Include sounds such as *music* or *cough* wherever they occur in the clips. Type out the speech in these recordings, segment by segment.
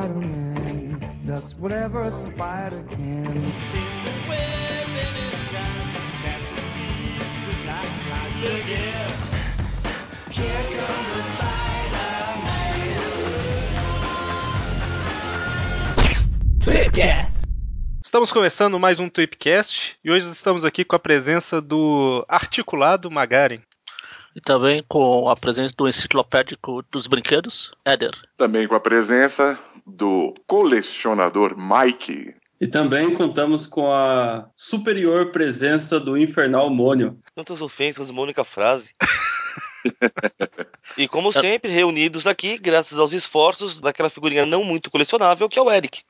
Spider-Man does whatever a spider can. Estamos começando mais um Tweepcast e hoje estamos aqui com a presença do articulado Magaren. E também com a presença do enciclopédico dos brinquedos, Éder. Também com a presença do colecionador Mike. E também contamos com a superior presença do infernal Mônio. Tantas ofensas numa única frase. *laughs* e como sempre, reunidos aqui, graças aos esforços daquela figurinha não muito colecionável, que é o Eric.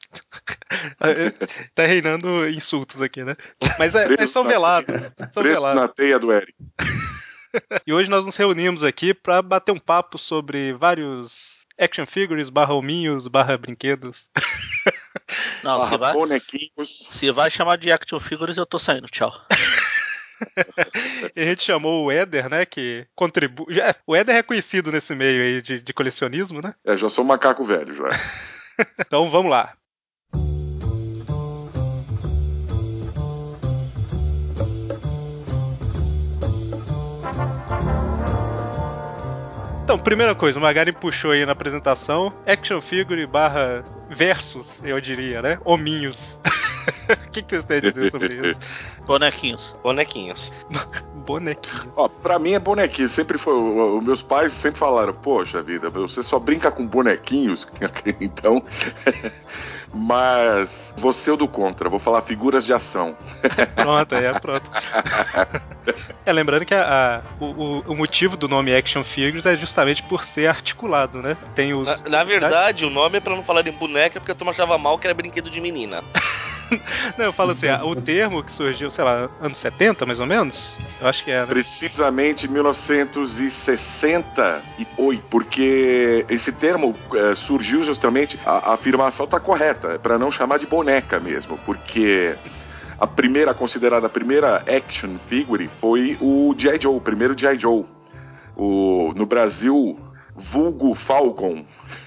*laughs* tá reinando insultos aqui, né? Mas, é, mas são velados. São Preço velados. na teia do Eric. *laughs* E hoje nós nos reunimos aqui para bater um papo sobre vários action figures, barra hominhos, barra brinquedos. *laughs* Não, se Barra vai, bonequinhos. se vai chamar de action figures, eu tô saindo. Tchau. *laughs* E a gente chamou o Éder, né, que contribui... já- O Éder é conhecido nesse meio aí de, de colecionismo, né? É, já sou macaco velho, já. Então vamos lá. Então, primeira coisa, o Magari puxou aí na apresentação action figure barra versus, eu diria, né? Hominhos. *laughs* O que, que vocês têm a dizer sobre isso? *laughs* Bonequinhos. Bonequinhos. *laughs* Bonequinhos. Ó, pra mim é bonequinho. Sempre foi. Os meus pais sempre falaram: Poxa vida, você só brinca com bonequinhos. Então. Mas você é o do contra. Vou falar figuras de ação. *laughs* Pronto, aí é pronto. *laughs* É, lembrando que a- a- o, o- motivo do nome Action Figures é justamente por ser articulado, né? Tem os. Na, na verdade, o nome é pra não falar em boneca, porque a turma achava mal que era brinquedo de menina. *laughs* *laughs* Não, eu falo assim, o termo que surgiu, sei lá, anos 70, mais ou menos? Eu acho que é, né? Precisamente 1968, porque esse termo eh, surgiu justamente. A, a afirmação está correta, é para não chamar de boneca mesmo, porque a primeira, considerada a primeira action figure foi o G.I. Joe, o primeiro G.I. Joe. O, no Brasil, vulgo Falcon.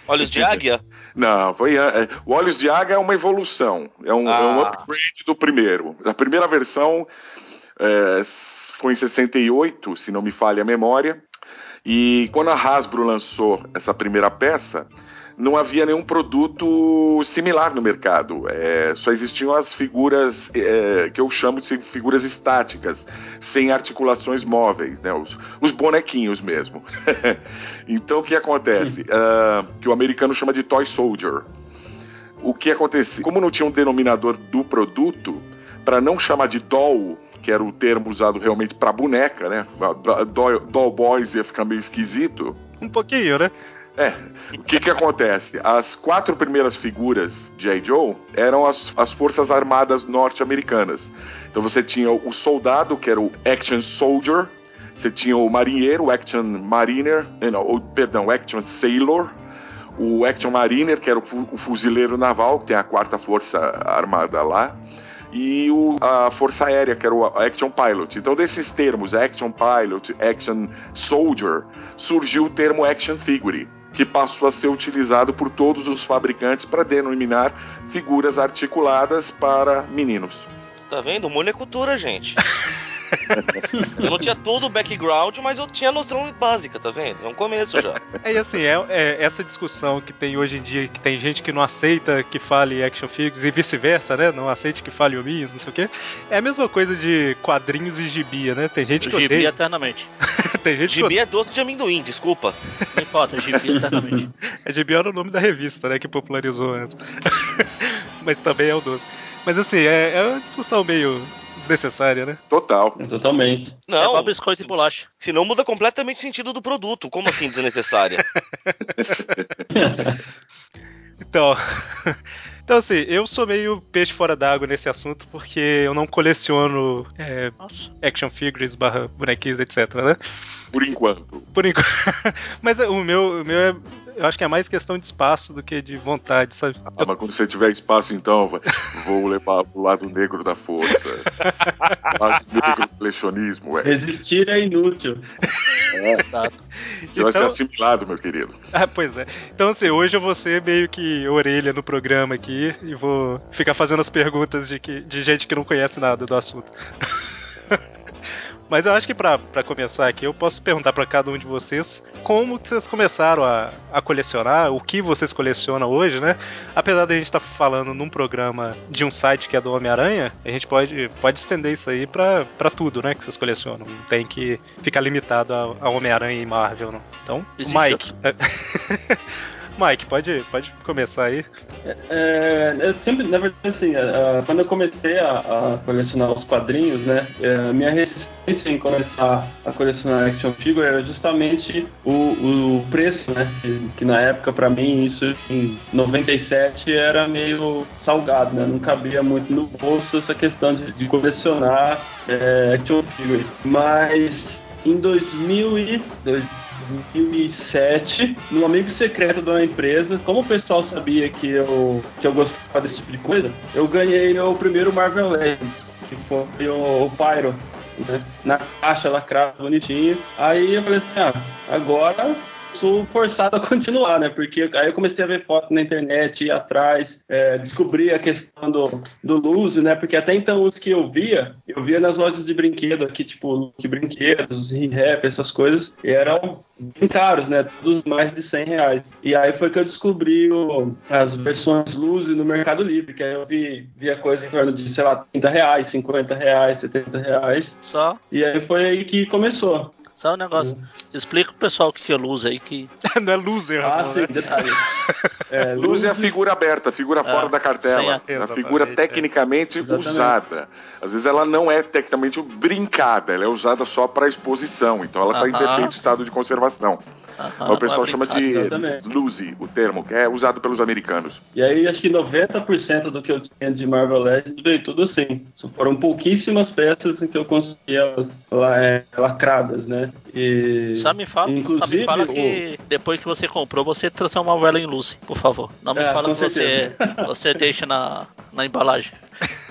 Olhos de águia? *laughs* Não, foi. é, o Olhos de Águia é uma evolução, é um, é um Ah. upgrade do primeiro. A primeira versão é, foi em 68, se não me falha a memória. E quando a Hasbro lançou essa primeira peça, não havia nenhum produto similar no mercado. É, só existiam as figuras é, que eu chamo de figuras estáticas, sem articulações móveis, né? Os, os bonequinhos mesmo. *laughs* então o que acontece? Ah, que o americano chama de Toy Soldier. O que acontece? Como não tinha um denominador do produto, para não chamar de doll, que era o termo usado realmente para boneca, né? Doll, doll boys ia ficar meio esquisito. Um pouquinho, né? É, o que que acontece? As quatro primeiras figuras de J. Joe eram as, as forças armadas norte-americanas. Então você tinha o soldado, que era o Action Soldier, você tinha o marinheiro, o Action Mariner, eh, não, perdão, o Action Sailor, o Action Mariner, que era o, o fuzileiro naval, que tem a quarta força armada lá, e o- a Força Aérea, que era o Action Pilot. Então, desses termos, Action Pilot, Action Soldier, surgiu o termo Action Figure, que passou a ser utilizado por todos os fabricantes para denominar figuras articuladas para meninos. Tá vendo? O mundo é cultura, gente. *laughs* *laughs* eu não tinha todo o background, mas eu tinha noção básica, tá vendo? É um começo já. É e assim, é, é essa discussão que tem hoje em dia, que tem gente que não aceita que fale action figures e vice-versa, né? Não aceite que fale hominhos, não sei o quê. É a mesma coisa de quadrinhos e gibia, né? Tem gente que Gibi odeia. eternamente. *laughs* Tem gente que Gibi é doce de amendoim, desculpa. Não importa, gibi eternamente. *laughs* A GB era o nome da revista, né, que popularizou essa. Mas também é o doce. Mas assim, é, é uma discussão meio desnecessária, né? Total. Totalmente. Não, É igual biscoito e bolacha. Senão muda completamente o sentido do produto. Como assim desnecessária? *laughs* Então. *laughs* Então, assim, eu sou meio peixe fora d'água nesse assunto porque eu não coleciono é, action figures, barra bonequinhos, etc, né? Por enquanto. Por enquanto. *laughs* Mas o meu, o meu é. Eu acho que é mais questão de espaço do que de vontade, sabe? Ah, mas quando você tiver espaço, então, vou *laughs* levar pro lado negro da força. *laughs* lado negro do colecionismo, é. Resistir é inútil. Exato. Você vai ser Então- assimilado, meu querido. Ah, pois é. Então, assim, hoje eu vou ser meio que orelha no programa aqui e vou ficar fazendo as perguntas de, que, de gente que não conhece nada do assunto. Mas eu acho que pra, pra começar aqui, eu posso perguntar pra cada um de vocês como que vocês começaram a, a colecionar, o que vocês colecionam hoje, né? Apesar da gente estar falando num programa de um site que é do Homem-Aranha, a gente pode, pode estender isso aí pra, pra tudo, né? Que vocês colecionam. Não tem que ficar limitado a, a Homem-Aranha e Marvel, não. Então, Existe Mike. *laughs* Mike, pode, pode começar aí. É, eu sempre, na verdade, assim, é, quando eu comecei a, a colecionar os quadrinhos, né, é, minha resistência em começar a colecionar action figure era justamente o, o preço, né, que, que na época, pra mim, isso em 97 era meio salgado, né, não cabia muito no bolso essa questão de, de colecionar é, action figure. Mas em 2000 e, 2007, no amigo secreto uma empresa, como o pessoal sabia que eu, que eu gostava desse tipo de coisa, eu ganhei meu primeiro Marvel Legends, que foi o, o Pyro. Né? Na caixa lacrado, bonitinho. Aí eu falei assim: ah, agora sou forçado a continuar, né? Porque aí eu comecei a ver fotos na internet, ir atrás, é, descobri a questão do, do Luzi, né? Porque até então os que eu via, eu via nas lojas de brinquedo aqui, tipo, que brinquedos, rap, essas coisas, e eram bem caros, né? Todos mais de 100 reais. E aí foi que eu descobri o- as versões Luzi no Mercado Livre, que aí eu vi, via coisa em torno de, sei lá, 30 reais, 50 reais, 70 reais. Só, E aí foi aí que começou. Só um negócio. Explica pro pessoal o que que é luz aí, que *laughs* não é loser, Ah, não, sim, né? detalhe. *laughs* É, Luz é a figura aberta, a figura Ah, fora da cartela. sem a- a figura Exatamente, tecnicamente Exatamente. usada. Às vezes ela não é tecnicamente brincada, ela é usada só para exposição. Então ela está em Aham. perfeito estado de conservação. aham, Então o pessoal é chama de Exatamente. Luzi, o termo, que é usado pelos americanos. E aí acho que 90% do que eu tinha de Marvel Legends veio tudo assim. Só foram pouquíssimas peças em que eu consegui elas la- é, lacradas, né? E Só me fala, só me fala o- que depois que você comprou, você transformou ela em Lucy, por favor. Não me É, fala que você, certeza. *laughs* você deixa na, na embalagem. *laughs*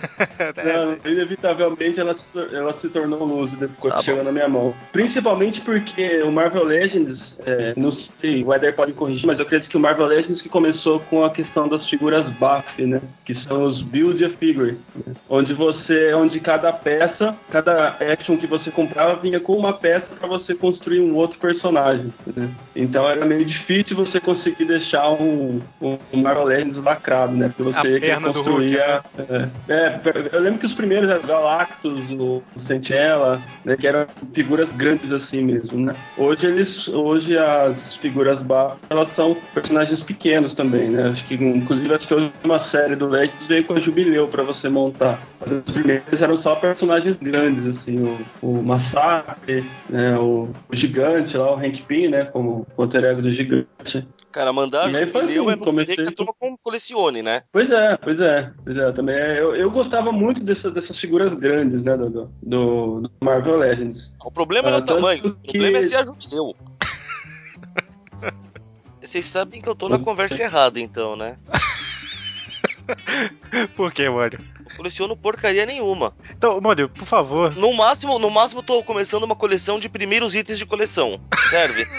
Não, inevitavelmente ela se, ela se tornou luz depois Tá que chegou na minha mão. Principalmente porque o Marvel Legends, é, não sei, o Eder pode corrigir, mas eu acredito que o Marvel Legends que começou com a questão das figuras BAF, né? Que são os Build a Figure. né, Onde você, onde cada peça, cada action que você comprava vinha com uma peça para você construir um outro personagem. né? Então era meio difícil você conseguir deixar um, um Marvel Legends lacrado, né? Porque você que perna do Hulk, construía é, é, eu lembro que os primeiros eram Galactus, o Sentinela, né, que eram figuras grandes assim mesmo, né? Hoje eles, hoje as figuras ba elas são personagens pequenos também, né? Acho que inclusive acho que a última série do Legends veio com a Jubileu para você montar. Mas os primeiros eram só personagens grandes assim, o, o Massacre, né, o, o Gigante lá, o Hank Pym, né, como o alter ego do Gigante. Cara, mandar E aí foi assim, é comecei que a turma com- colecione, né? Pois é, pois é, pois é, também é, eu, eu gostava muito dessa- dessas figuras grandes, né, do, do, do Marvel Legends. O problema não é Ah, o tamanho, o que- problema é ser a jubileu. *laughs* Vocês sabem que eu tô na conversa errada, então, né? *laughs* Por que, Mônio? Eu coleciono porcaria nenhuma. Então, Mônio, por favor. No máximo, no máximo, tô começando uma coleção de primeiros itens de coleção. Serve? *laughs*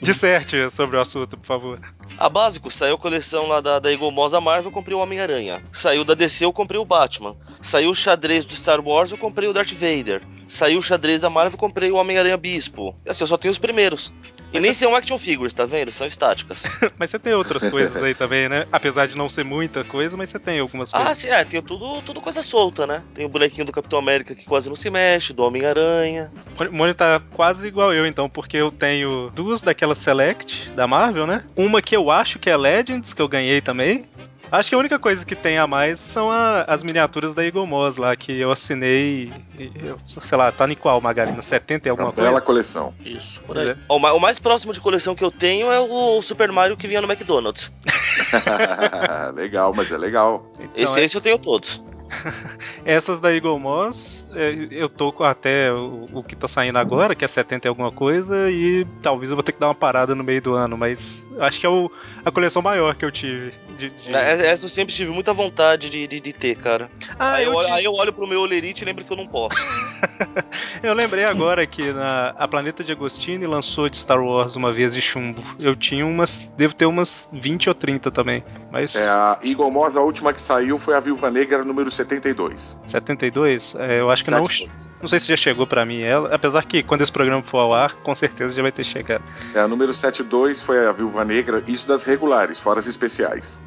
Disserte sobre o assunto, por favor. A básico, saiu a coleção lá da, da da Marvel, eu comprei o Homem-Aranha. Saiu da DC, eu comprei o Batman. Saiu o xadrez do Star Wars, eu comprei o Darth Vader. Saiu o xadrez da Marvel, eu comprei o Homem-Aranha Bispo. E assim, eu só tenho os primeiros. E nem são action figures, tá vendo? São estáticas. *laughs* Mas você tem outras coisas aí também, né? Apesar de não ser muita coisa, mas você tem algumas Ah, coisas. sim, é, tem tudo, tudo coisa solta, né? Tem o bonequinho do Capitão América que quase não se mexe, do Homem-Aranha. O Mônio tá quase igual eu, então, porque eu tenho duas daquelas Select da Marvel, né? Uma que eu acho que é Legends, que eu ganhei também. Acho que a única coisa que tem a mais são a- as miniaturas da Eagle Moss lá, que eu assinei, e eu- sei lá, tá em qual, Magalina? 70 e alguma Uma bela coisa? coleção. Isso, por aí. É. O o mais próximo de coleção que eu tenho é o Super Mario que vinha no McDonald's. *laughs* legal, mas é legal. Então, esse, é- esse eu tenho todos. *laughs* Essas da Eagle Moss, é, eu tô com até o, o que tá saindo agora, que é 70 e alguma coisa, e talvez eu vou ter que dar uma parada no meio do ano, mas acho que é o- a coleção maior que eu tive. De, de- É, Essa eu sempre tive muita vontade de, de, de ter, cara. Ah, aí, eu, eu tive- aí eu olho pro meu olerite e lembro que eu não posso. *laughs* *laughs* Eu lembrei agora que na, a Planeta de Agostini lançou de Star Wars uma vez de chumbo. Eu tinha umas. Devo ter umas 20 ou 30 também. Mas. É, a Eagle Moss, a última que saiu foi a Viúva Negra número 72. 72? É, eu acho que não. 72. Não sei se já chegou pra mim ela. Apesar que quando esse programa for ao ar, com certeza já vai ter chegado. É, a número 72 foi a Viúva Negra, isso das regulares, fora as especiais.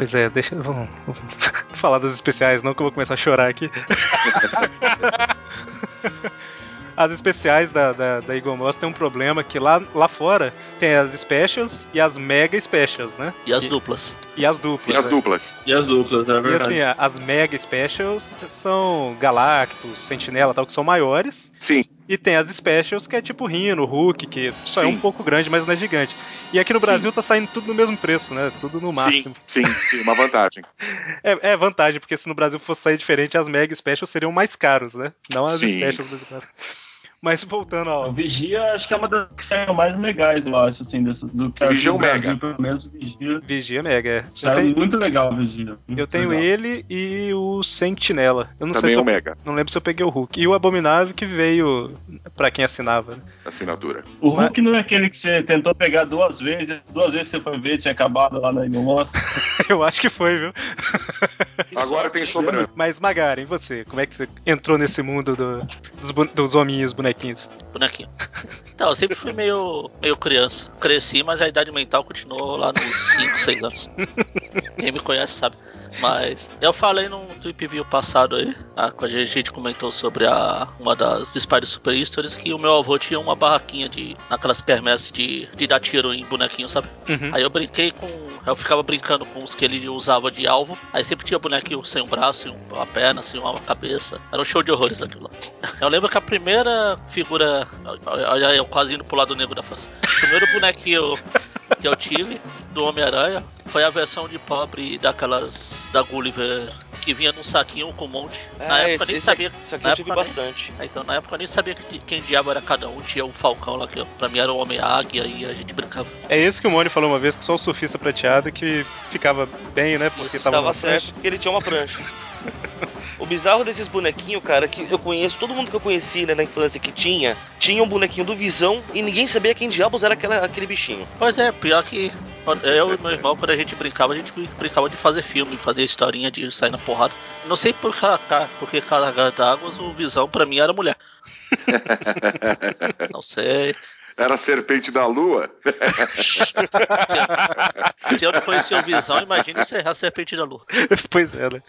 Pois é, deixa. Vamos, vamos *laughs* falar das especiais, não, que eu vou começar a chorar aqui. *laughs* As especiais da, da, da Eagle Moss tem um problema que lá, lá fora tem as specials e as mega specials, né? E as duplas. E as duplas. E as né? duplas. E as duplas, é E verdade. assim, a- as mega specials são Galactus, Sentinela e tal, que são maiores. Sim, E tem as specials que é tipo Rhino, Hulk, que só é Sim. um pouco grande, mas não é gigante. E aqui no Sim. Brasil tá saindo tudo no mesmo preço, né? Tudo no máximo. sim, sim, sim, uma vantagem. *laughs* É, é vantagem, porque se no Brasil fosse sair diferente, as mega specials seriam mais caros, né? Não as Sim. specials brasileiras. Mas voltando O ao. Vigia acho que é uma das que saíram mais legais, eu acho, assim, desse, do que Vigia é o Mega. Brasil, Pelo menos o Vigia. Vigia Mega, é. Saiu tenho, muito legal o Vigia. muito eu tenho legal. ele e o Sentinela. Eu não Também sei é se o eu, Mega, Não lembro se eu peguei o Hulk. E o Abominável que veio pra quem assinava. né? assinatura. O Hulk não é aquele que você tentou pegar duas vezes, duas vezes você foi ver, tinha acabado lá na Moss. *laughs* Eu acho que foi, viu? Agora tem sobrando. Mas Magaren, e você? Como é que você entrou nesse mundo do- dos, dos hominhos, bonequinhos? Bonequinho. Então, eu sempre fui meio, meio criança. Cresci, mas a idade mental continuou lá nos 5, 6 anos. Quem me conhece sabe. Mas eu falei num Trip View passado aí, ah, quando a gente comentou sobre a, uma das Spider Super Histories, que o meu avô tinha uma barraquinha de. naquelas quermesses de, de dar tiro em bonequinho, sabe? Uhum. Aí eu brinquei com. Eu ficava brincando com os que ele usava de alvo. Aí sempre tinha bonequinho sem um braço, sem uma perna, sem uma cabeça. Era um show de horrores aquilo lá. Eu lembro que a primeira figura. Olha, eu quase indo pro lado negro da face. O primeiro bonequinho que eu tive do Homem-Aranha foi a versão de pobre daquelas. da Gulliver que vinha num saquinho com um monte. Na É, época eu nem esse, sabia. aqui, esse aqui na eu tive nem- bastante. é, Então na época eu nem sabia que- quem diabo era cada um. Tinha o Falcão lá que pra mim era o Homem-Águia e a gente brincava. É isso que o Moni falou uma vez, que só o surfista prateado que ficava bem, né? Porque Isso, tava Tava certo porque ele tinha uma prancha. *laughs* O bizarro desses bonequinhos, cara, que eu conheço, todo mundo que eu conheci né, na infância que tinha, tinha um bonequinho do Visão e ninguém sabia quem diabos era aquela, aquele bichinho. Pois é, pior que eu e meu irmão, quando a gente brincava, a gente brincava de fazer filme, fazer historinha de sair na porrada. Não sei por que, porque carregar d'água, o Visão pra mim era mulher. *laughs* Não sei. Era a serpente da lua? *laughs* Se eu não conhecia o Visão, imagine ser a Serpente da Lua. pois é, né?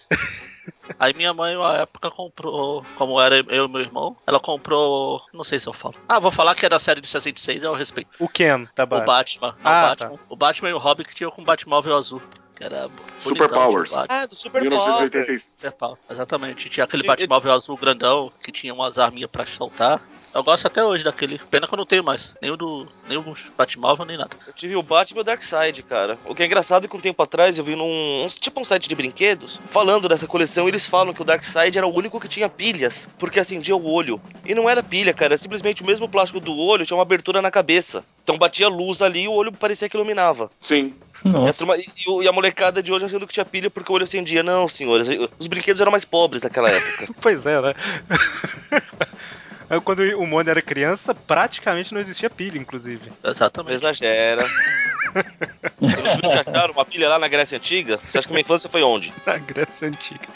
Aí minha mãe, na época, comprou, como era eu e meu irmão, ela comprou, não sei se eu falo. Ah, vou falar que é da série de 66, eu respeito. O Ken, tá O bom. Batman. Não, Ah, o, Batman o Batman e o Robin que tinham com o Batmóvel azul. Que era Super bonitão, Powers. o Batman. Ah, do Super 1986. Super Power, Exatamente. Tinha aquele Batmóvel azul grandão que tinha umas arminhas pra soltar. Eu gosto até hoje daquele. Pena que eu não tenho mais. Nem o do. Nem o Batmóvel, nem nada. Eu tive o Batman e o Darkseid, cara. O que é engraçado é que um tempo atrás eu vi num. um- tipo um site de brinquedos, falando dessa coleção, eles falam que o Darkseid era o único que tinha pilhas, porque acendia o olho. E não era pilha, cara, era simplesmente o mesmo plástico do olho, tinha uma abertura na cabeça. Então batia luz ali e o olho parecia que iluminava. Sim. E a, Nossa. turma- e, e a molecada de hoje achando que tinha pilha porque o olho acendia. Não, senhores, os brinquedos eram mais pobres naquela época. *laughs* Pois é, né? Aí, Quando o Moni era criança, praticamente não existia pilha, inclusive. Não Exatamente. exagera. Eles nunca acharam uma pilha lá na Grécia Antiga? Você acha que minha infância foi onde? Na Grécia Antiga.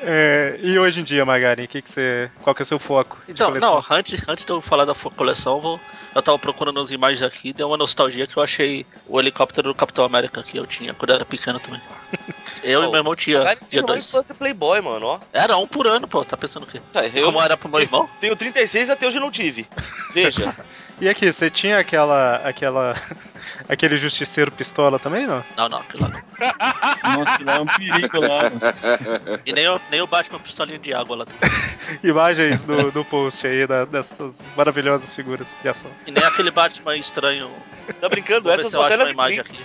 É, e hoje em dia, Magari, que que você, qual que é o seu foco? Então, não, antes, antes de eu falar da coleção, eu vou, eu tava procurando as imagens aqui, deu uma nostalgia que eu achei o helicóptero do Capitão América que eu tinha quando eu era pequeno também. *laughs* Eu e Oh, meu irmão tinha, Cara, tinha dois. infância playboy, mano, ó. Era um por ano, pô, tá pensando o quê? Tá, eu Como era pro meu irmão? *laughs* tenho 36 até hoje não tive. Veja. *laughs* E aqui, você tinha aquela. aquela. *laughs* aquele justiceiro pistola também, não? Não, não, aquilo lá não. Nossa, lá é um perigo lá. mano. E nem, o- nem o Batman pistolinha de água lá também. Imagens do, do post aí da- dessas maravilhosas figuras de ação. E nem aquele Batman estranho. Tá brincando? Vou ver Essa se só eu acho uma imagem aqui.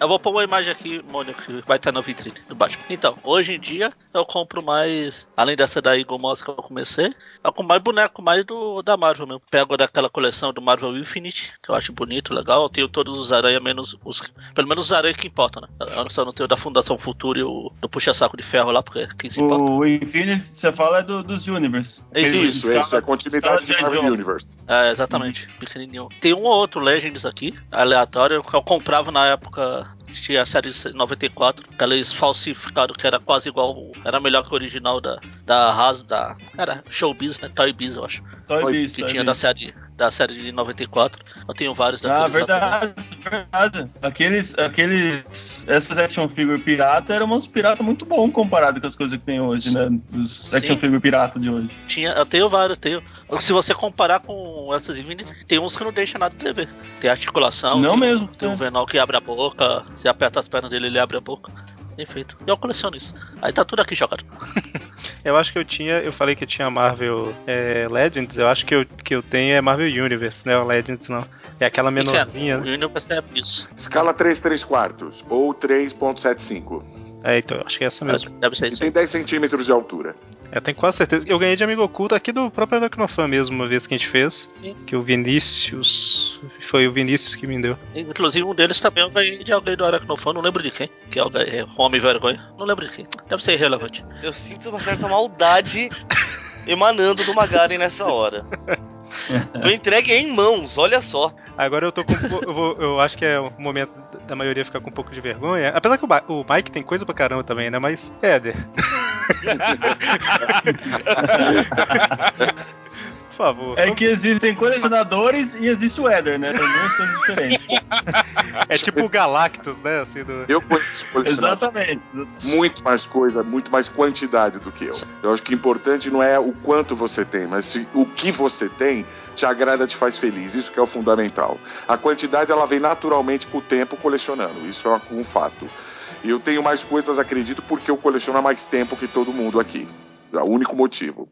Eu vou pôr uma imagem aqui, Mônica, que vai estar na vitrine do Batman. Então, hoje em dia, eu compro mais, além dessa da Eagle Moss que eu comecei, eu compro mais boneco mais do, da Marvel mesmo. Pego daquela coleção do Marvel Infinite, que eu acho bonito, legal. Eu tenho todos os aranha, menos os. Pelo menos os aranha que importam, né? Eu só não tenho da Fundação Futuro e o do Puxa-Saco de Ferro lá, porque quem se importa. O Infinity, você fala é do, dos Universe. Isso, Isso, isso, é a continuidade de Marvel. Universe. É, exatamente, pequenininho. Tem um ou outro Legends aqui, aleatório, que eu comprava na época. Tinha a série 94, que eles falsificaram, que era quase igual. Era melhor que o original da, da Has, da. Era Showbiz, né? Toy Biz, eu acho. Toy Toy Biz, Que Toy tinha Biz. da série, da série de 94. Eu tenho vários Ah, daqueles também. verdade, verdade. Aqueles, aqueles, essas action figure pirata eram uns pirata muito bom comparado com as coisas que tem hoje, né? Os action Sim. figure pirata de hoje. Tinha, eu tenho vários, tenho. Se você comparar com essas Infinity, tem uns que não deixam nada de ver. Tem articulação. Não tem, mesmo, Tem é. um Venom que abre a boca. Você aperta as pernas dele, ele abre a boca. Bem feito. E eu coleciono isso. Aí tá tudo aqui jogado. *laughs* Eu acho que eu tinha, eu falei que eu tinha Marvel é, Legends, eu acho que eu, que eu tenho é Marvel Universe, né? O Legends não. É aquela menorzinha, O né? Universe é isso. Escala 3 3 quartos ou 3.75. É, então, acho que é essa mesmo. Deve ser E isso. tem 10 centímetros de altura. Eu tenho quase certeza. Eu ganhei de amigo oculto aqui do próprio Aracnofan mesmo, uma vez que a gente fez. Sim. Que o Vinícius. Foi o Vinícius que me deu. Inclusive um deles também eu ganhei de alguém do Aracnofan, não lembro de quem. Que é o é, Homem Vergonha. Não lembro de quem. Deve ser irrelevante. Eu sinto uma certa maldade emanando do Magaren nessa hora. *laughs* Foi entregue em mãos, olha só. Agora eu tô com. eu, vou- eu acho que é o momento da maioria ficar com um pouco de vergonha. Apesar que o, o Mike tem coisa pra caramba também, né? Mas, Éder. *laughs* Favor. É que existem colecionadores e existe o Eder, né? São duas coisas diferentes. *laughs* É tipo o Galactus, né? Assim, do... Eu conheço colecionador. Exatamente. muito mais coisa, muito mais quantidade do que eu. Eu acho que o importante não é o quanto você tem, mas se o que você tem te agrada, te faz feliz. Isso que é o fundamental. A quantidade ela vem naturalmente com o tempo colecionando. Isso é um fato. Eu tenho mais coisas, acredito, porque eu coleciono há mais tempo que todo mundo aqui. É o único motivo.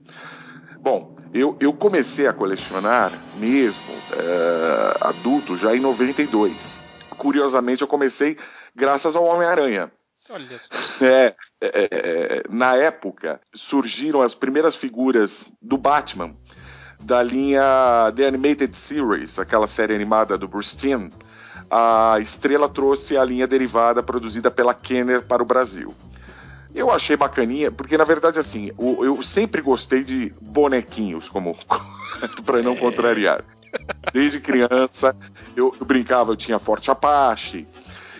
Bom, eu, eu comecei a colecionar mesmo eh, adulto já em 92. Curiosamente, eu comecei graças ao Homem-Aranha. Olha só. *laughs* É, é, é, na época surgiram as primeiras figuras do Batman da linha The Animated Series, aquela série animada do Bruce Timm. A Estrela trouxe a linha derivada produzida pela Kenner para o Brasil. Eu achei bacaninha, porque na verdade assim, o- eu sempre gostei de bonequinhos, como *laughs* para não contrariar. Desde criança eu, eu brincava, eu tinha Forte Apache,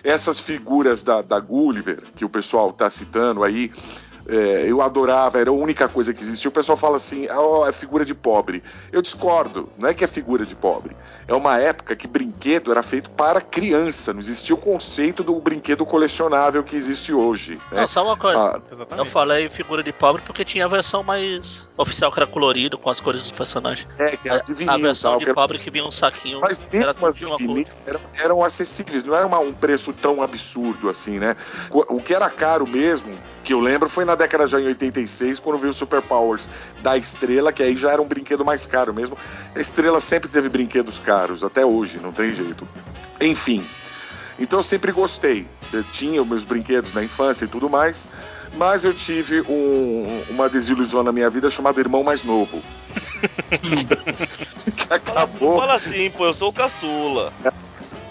essas figuras da, da Gulliver, que o pessoal tá citando aí, é, eu adorava, era a única coisa que existia. O pessoal fala assim, ó, é figura de pobre. Eu discordo, não é que é figura de pobre. É uma época que brinquedo era feito para criança, não existia o conceito do brinquedo colecionável que existe hoje. Né? Não, só uma coisa. Ah, Eu falei figura de pobre porque tinha a versão mais oficial que era colorido com as cores dos personagens. é, que A, era de a vinil, versão tal, de que era- pobre que vinha um saquinho. Mas era tudo as de uma cor. eram, eram acessíveis, não era uma- um preço tão absurdo assim, né? Co- O que era caro mesmo, que eu lembro, foi na década já em 86, quando veio o Super Powers da Estrela, que aí já era um brinquedo mais caro mesmo. A Estrela sempre teve brinquedos caros, até hoje, não tem jeito. Enfim. Então eu sempre gostei. Eu tinha os meus brinquedos na infância e tudo mais, mas eu tive um- uma desilusão na minha vida chamada Irmão Mais Novo. *laughs* que Fala, acabou. fala assim, pô, eu sou o caçula.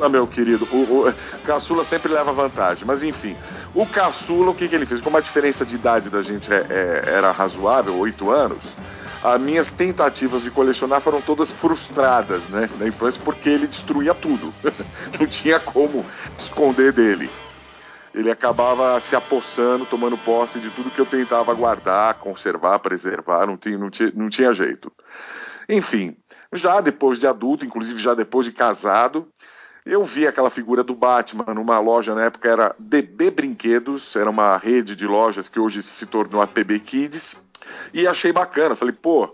Ah, meu querido, o, o caçula sempre leva vantagem. Mas enfim, o caçula, o que, que ele fez? Como a diferença de idade da gente é- é- era razoável, oito anos, as minhas tentativas de colecionar foram todas frustradas, né? Na infância, porque ele destruía tudo. *laughs* Não tinha como esconder dele. Ele acabava se apossando, tomando posse de tudo que eu tentava guardar, conservar, preservar, não tinha, não tinha, não tinha jeito. Enfim, já depois de adulto, inclusive já depois de casado, eu vi aquela figura do Batman numa loja, na época era DB Brinquedos, era uma rede de lojas que hoje se tornou a PB Kids, e achei bacana. Falei, pô,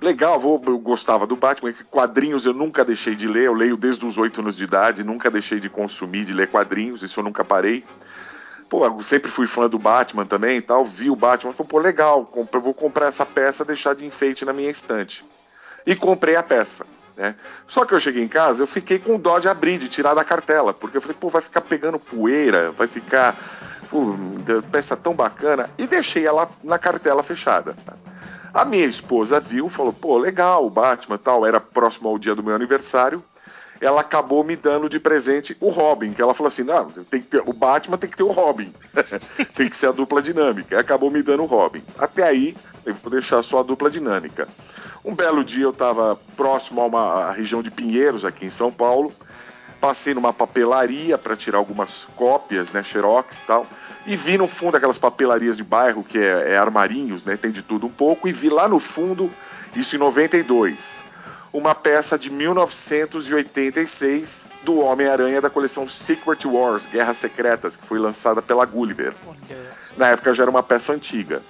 legal, vou, eu gostava do Batman, quadrinhos eu nunca deixei de ler, eu leio desde os oito anos de idade, nunca deixei de consumir, de ler quadrinhos, isso eu nunca parei. Pô, eu sempre fui fã do Batman também e tal, vi o Batman, falei, pô, legal, vou comprar essa peça, deixar de enfeite na minha estante. E comprei a peça. Né? Só que eu cheguei em casa, eu fiquei com dó de abrir, de tirar da cartela, porque eu falei, pô, vai ficar pegando poeira, vai ficar. Pô, peça tão bacana. E deixei ela na cartela fechada. A minha esposa viu, falou, pô, legal, o Batman tal, era próximo ao dia do meu aniversário. Ela acabou me dando de presente o Robin, que ela falou assim: não, tem que ter, o Batman tem que ter o Robin, *laughs* tem que ser a dupla dinâmica. E acabou me dando o Robin. Até aí, eu vou deixar só a dupla dinâmica. Um belo dia eu estava próximo a uma região de Pinheiros, aqui em São Paulo. Passei numa papelaria para tirar algumas cópias, né, xerox e tal, e vi no fundo aquelas papelarias de bairro que é, é armarinhos, né, tem de tudo um pouco, e vi lá no fundo, isso em 92, uma peça de 1986 do Homem-Aranha da coleção Secret Wars, Guerras Secretas, que foi lançada pela Gulliver. Na época já era uma peça antiga.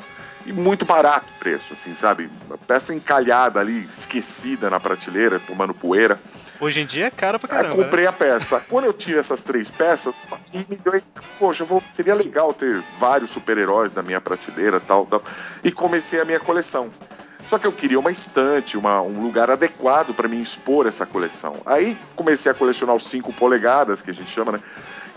E muito barato o preço, assim, sabe? Uma peça encalhada ali, esquecida na prateleira, tomando poeira. Hoje em dia é caro pra Aí caramba. comprei né? a peça. Quando eu tive essas três peças, e me deu. Poxa, eu vou, seria legal ter vários super-heróis na minha prateleira tal, tal. E comecei a minha coleção. Só que eu queria uma estante, uma, um lugar adequado para mim expor essa coleção. Aí comecei a colecionar os 5 polegadas, que a gente chama, né?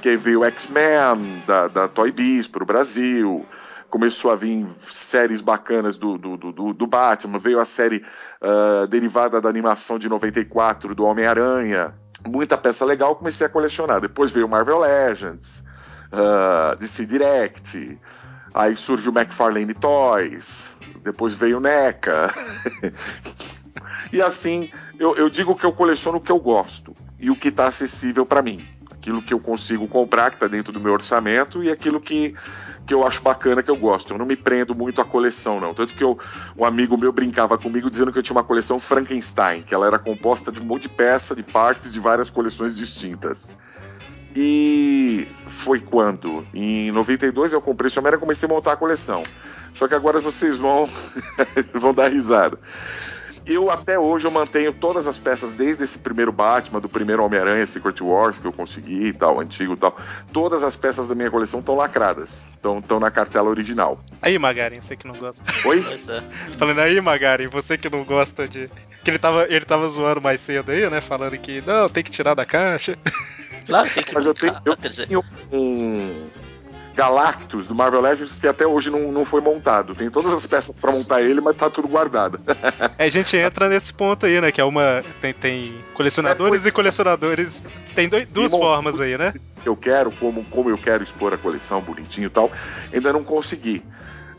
Que aí veio o X-Men da, da Toy Biz pro Brasil. Começou a vir séries bacanas do, do, do, do- Batman. Veio a série ah, derivada da animação de 94 do Homem-Aranha. Muita peça legal, comecei a colecionar. Depois veio Marvel Legends, ah, DC Direct. Aí surge o McFarlane Toys, depois veio NECA. *laughs* e assim, eu, eu digo que eu coleciono o que eu gosto e o que está acessível para mim. Aquilo que eu consigo comprar, que está dentro do meu orçamento, e aquilo que, que eu acho bacana, que eu gosto. Eu não me prendo muito à coleção, não. Tanto que eu, um amigo meu brincava comigo dizendo que eu tinha uma coleção Frankenstein, que ela era composta de um monte de peça, de partes de várias coleções distintas. E foi quando? Em 92 eu comprei esse Homem-Aranha e comecei a montar a coleção. Só que agora vocês vão, *laughs* vão dar risada. Eu até hoje eu mantenho todas as peças, desde esse primeiro Batman, do primeiro Homem-Aranha, Secret Wars, que eu consegui e tal, antigo e tal. Todas as peças da minha coleção estão lacradas. Estão na cartela original. Aí, Magaren, você que não gosta. Oi? É. Falando aí, Magaren, você que não gosta de. Que ele tava, ele tava zoando mais cedo aí, né? Falando que não, tem que tirar da caixa. Claro, tem que Mas eu tenho, eu tenho um Galactus do Marvel Legends que até hoje não, não foi montado. Tem todas as peças para montar ele, mas tá tudo guardado. Aí *laughs* a gente entra nesse ponto aí, né? Que é uma. Tem, tem colecionadores É, e colecionadores. Tem dois- duas bom, formas aí, né? eu quero, como, como eu quero expor a coleção bonitinho e tal, ainda não consegui.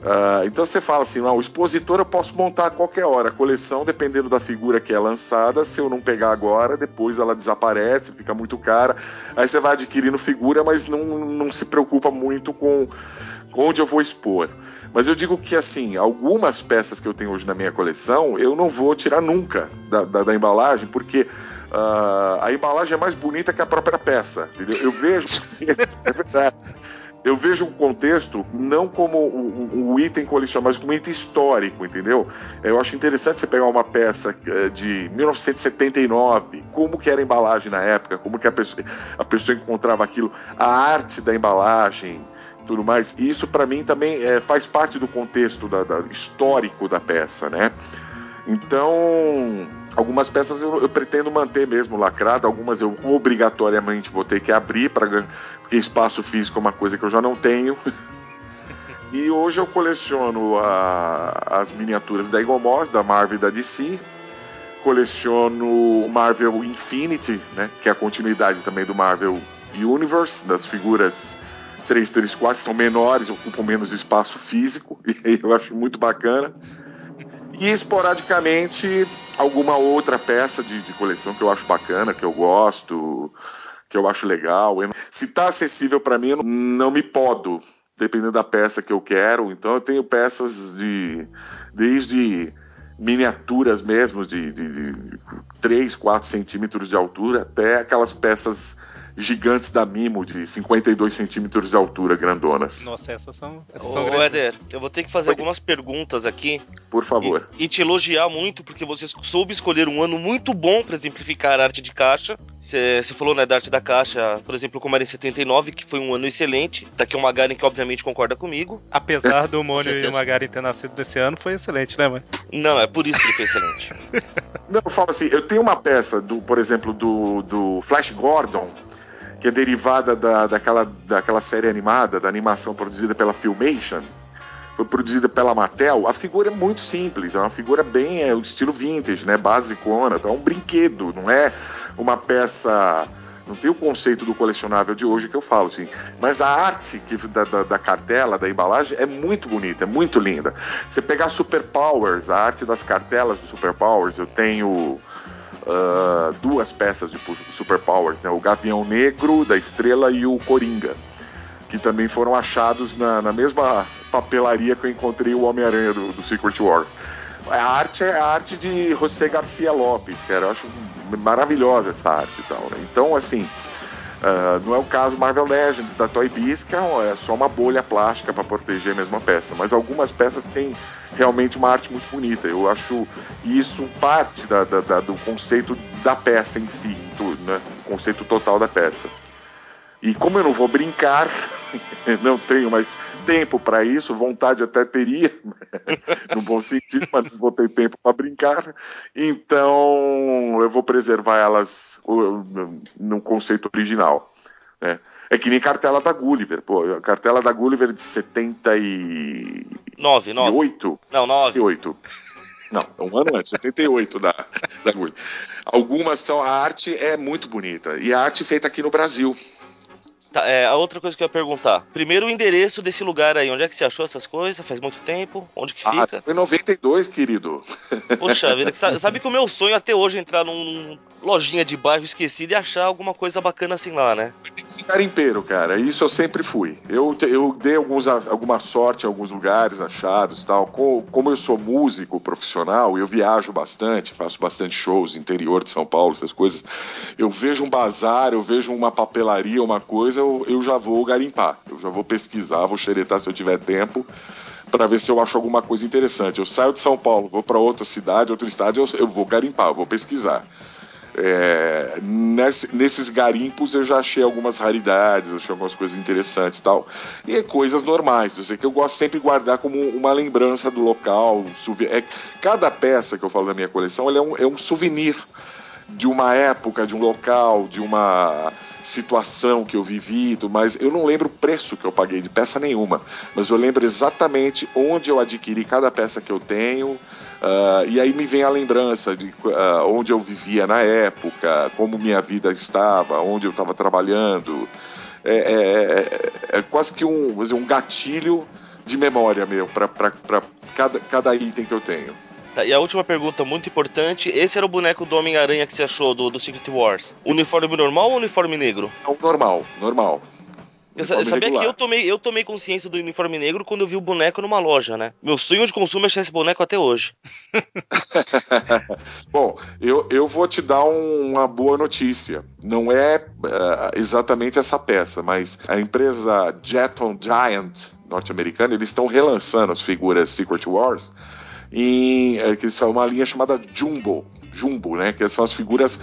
Ah, então você fala assim, ah, o expositor eu posso montar a qualquer hora. A coleção, dependendo da figura que é lançada, se eu não pegar agora, depois ela desaparece, fica muito cara. Aí você vai adquirindo figura, mas não, não se preocupa muito com, com onde eu vou expor. Mas eu digo que assim, algumas peças que eu tenho hoje na minha coleção, eu não vou tirar nunca da, da, da embalagem, porque ah, a embalagem é mais bonita que a própria peça. Entendeu? Eu vejo. *laughs* é verdade. Eu vejo um contexto não como o, o- o item colecionável, mas como um item histórico, entendeu? Eu acho interessante você pegar uma peça eh, de 1979, como que era a embalagem na época, como que a pessoa, a pessoa encontrava aquilo, a arte da embalagem, tudo mais. E isso para mim também eh, faz parte do contexto da- da- histórico da peça, né? Então, algumas peças eu, eu pretendo manter mesmo lacrada, algumas eu obrigatoriamente vou ter que abrir para porque espaço físico é uma coisa que eu já não tenho. *laughs* E hoje eu coleciono a- as miniaturas da Eagle Moss, da Marvel e da DC. Coleciono Marvel Infinity, né, que é a continuidade também do Marvel Universe, das figuras 334, são menores, ocupam menos espaço físico, *laughs* e eu acho muito bacana. E esporadicamente alguma outra peça de, de coleção que eu acho bacana, que eu gosto, que eu acho legal. Se está acessível para mim, eu não, não me podo, dependendo da peça que eu quero. Então eu tenho peças de desde miniaturas mesmo, de, de, de 3, 4 centímetros de altura, até aquelas peças gigantes da Mimo, de 52 centímetros de altura, grandonas. Nossa, essas são. Essas são Ô, grandes. Éder, eu vou ter que fazer Oi. algumas perguntas aqui Por favor. e, e te elogiar muito, porque você soube escolher um ano muito bom para exemplificar a arte de caixa. Você falou, né, da arte da caixa, por exemplo, como era em 79, que foi um ano excelente. Tá aqui o Magaren que obviamente concorda comigo. Apesar do Mônio *laughs* e o Magaren ter nascido desse ano, foi excelente, né, mãe? Não, é por isso que ele foi excelente. *laughs* Não, eu falo assim, eu tenho uma peça, do, por exemplo, do, do Flash Gordon, que é derivada da, daquela, daquela série animada, da animação produzida pela Filmation, foi produzida pela Mattel. A figura é muito simples, é uma figura bem, é o estilo vintage, né, basicona, então é um brinquedo, não é uma peça... Não tem o conceito do colecionável de hoje que eu falo, assim. Mas a arte que, da, da, da cartela, da embalagem, é muito bonita, é muito linda. Você pegar Super Powers, a arte das cartelas do Super Powers, eu tenho ah, duas peças de Super Powers, né? O Gavião Negro da Estrela e o Coringa, que também foram achados na, na mesma papelaria que eu encontrei o Homem-Aranha do, do Secret Wars. A arte é a arte de José Garcia Lopes, cara. Eu acho maravilhosa essa arte e tal. Né? Então, assim, ah, não é o caso Marvel Legends da Toy Biz, que é só uma bolha plástica para proteger a mesma peça. Mas algumas peças têm realmente uma arte muito bonita. Eu acho isso parte da- da- da- do conceito da peça em si, do, né? conceito total da peça. E como eu não vou brincar, *laughs* não tenho mais tempo para isso, vontade até teria, *laughs* no bom sentido, mas não vou ter tempo para brincar. Então eu vou preservar elas no conceito original. né? É que nem cartela da Gulliver. Pô, a cartela da Gulliver de 78. 9, 9. Não, 9. 78. Não, é um ano antes, 78 da, da Gulliver. Algumas são. A arte é muito bonita. E a arte feita aqui no Brasil. Tá, é, a outra coisa que eu ia perguntar. Primeiro, o endereço desse lugar aí. Onde é que você achou essas coisas? Faz muito tempo? Onde que Ah, fica? foi em 92, querido. Poxa vida, que sa- *laughs* sabe que o meu sonho até hoje é entrar num lojinha de bairro esquecido e achar alguma coisa bacana assim lá, né? Garimpeiro, cara. Isso eu sempre fui. Eu, eu dei alguns, alguma sorte em alguns lugares achados tal. Co- Como eu sou músico profissional, eu viajo bastante, faço bastante shows interior de São Paulo, essas coisas. Eu vejo um bazar, eu vejo uma papelaria, uma coisa, eu, eu já vou garimpar. Eu já vou pesquisar, vou xeretar se eu tiver tempo para ver se eu acho alguma coisa interessante. Eu saio de São Paulo, vou para outra cidade, outro estado, eu, eu vou garimpar, eu vou pesquisar. É, nesse- nesses garimpos eu já achei algumas raridades, achei algumas coisas interessantes tal. E coisas normais, eu sei que eu gosto sempre de guardar como uma lembrança do local. um souve- é- cada peça que eu falo da minha coleção é, um, é um souvenir de uma época, de um local, de uma situação que eu vivi, mas eu não lembro o preço que eu paguei de peça nenhuma, mas eu lembro exatamente onde eu adquiri cada peça que eu tenho, ah, e aí me vem a lembrança de ah, onde eu vivia na época, como minha vida estava, onde eu estava trabalhando. É, é- é- é quase que um, dizer, um gatilho de memória meu para cada, cada item que eu tenho. Tá, e a última pergunta, muito importante: esse era o boneco do Homem-Aranha que você achou do, do Secret Wars? Uniforme normal ou uniforme negro? Normal, normal. Eu sabia regular. que eu tomei, eu tomei consciência do uniforme negro quando eu vi o boneco numa loja, né? Meu sonho de consumo é achar esse boneco até hoje. *laughs* Bom, eu, eu vou te dar um- uma boa notícia. Não é eh, exatamente essa peça, mas a empresa Jeton Giant norte-americana, eles estão relançando as figuras Secret Wars em que são uma linha chamada Jumbo, Jumbo, né? Que são as figuras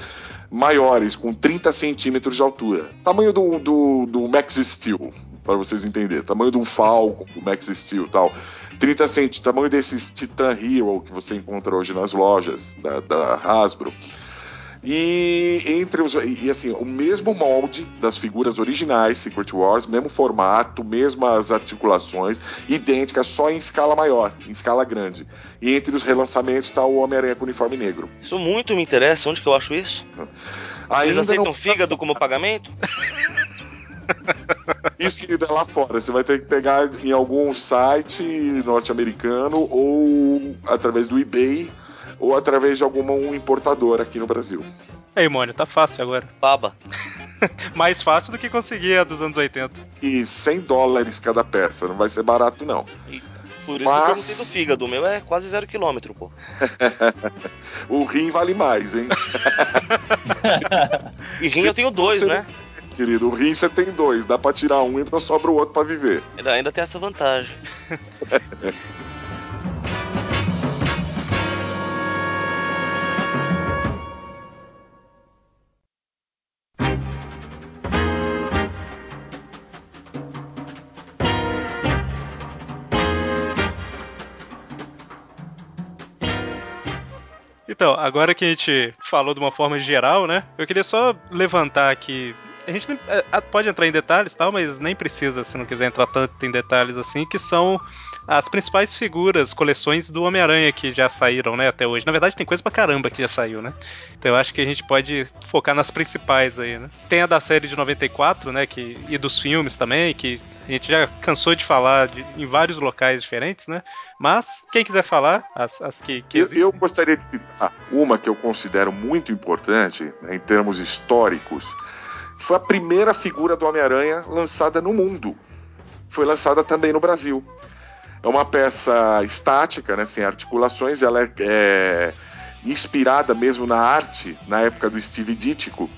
maiores, com 30 centímetros de altura. Tamanho do, do, do Max Steel, para vocês entenderem. Tamanho de um Falcon, do Max Steel e tal. 30 centímetros, tamanho desses Titan Hero que você encontra hoje nas lojas da, da Hasbro. E entre os e assim, o mesmo molde das figuras originais Secret Wars, mesmo formato, mesmas articulações, idênticas, só em escala maior, em escala grande. E entre os relançamentos está o Homem-Aranha com uniforme negro. Isso muito me interessa. Onde que eu acho isso? Vocês Ainda aceitam não- fígado como pagamento? *laughs* Isso, querido, é lá fora. Você vai ter que pegar em algum site norte-americano ou através do eBay ou através de alguma um importadora aqui no Brasil. Aí, Mônio, tá fácil agora. Baba. *laughs* Mais fácil do que conseguir a dos anos 80. E 100 dólares cada peça, não vai ser barato não. Por isso Mas- que eu perguntei do fígado. O meu é quase zero quilômetro, pô. *laughs* O rim vale mais, hein? *laughs* E rim eu tenho dois, Você- né? Querido, o rim você tem dois, dá pra tirar um e ainda sobra o outro pra viver. Ainda, ainda tem essa vantagem. Então, agora que a gente falou de uma forma geral, né? Eu queria só levantar aqui a gente é, pode entrar em detalhes tal, mas nem precisa se não quiser entrar tanto em detalhes assim, que são as principais figuras, coleções do Homem-Aranha que já saíram, né, até hoje. Na verdade, tem coisa pra caramba que já saiu, né? Então eu acho que a gente pode focar nas principais aí, né? Tem a da série de 94, né, que, e dos filmes também, que a gente já cansou de falar de, em vários locais diferentes, né? Mas, quem quiser falar, as, as que, que eu, eu, gostaria de citar uma que eu considero muito importante, né, em termos históricos, foi a primeira figura do Homem-Aranha lançada no mundo. Foi lançada também no Brasil. É uma peça estática, né, sem articulações, ela é, é inspirada mesmo na arte, na época do Steve Ditko.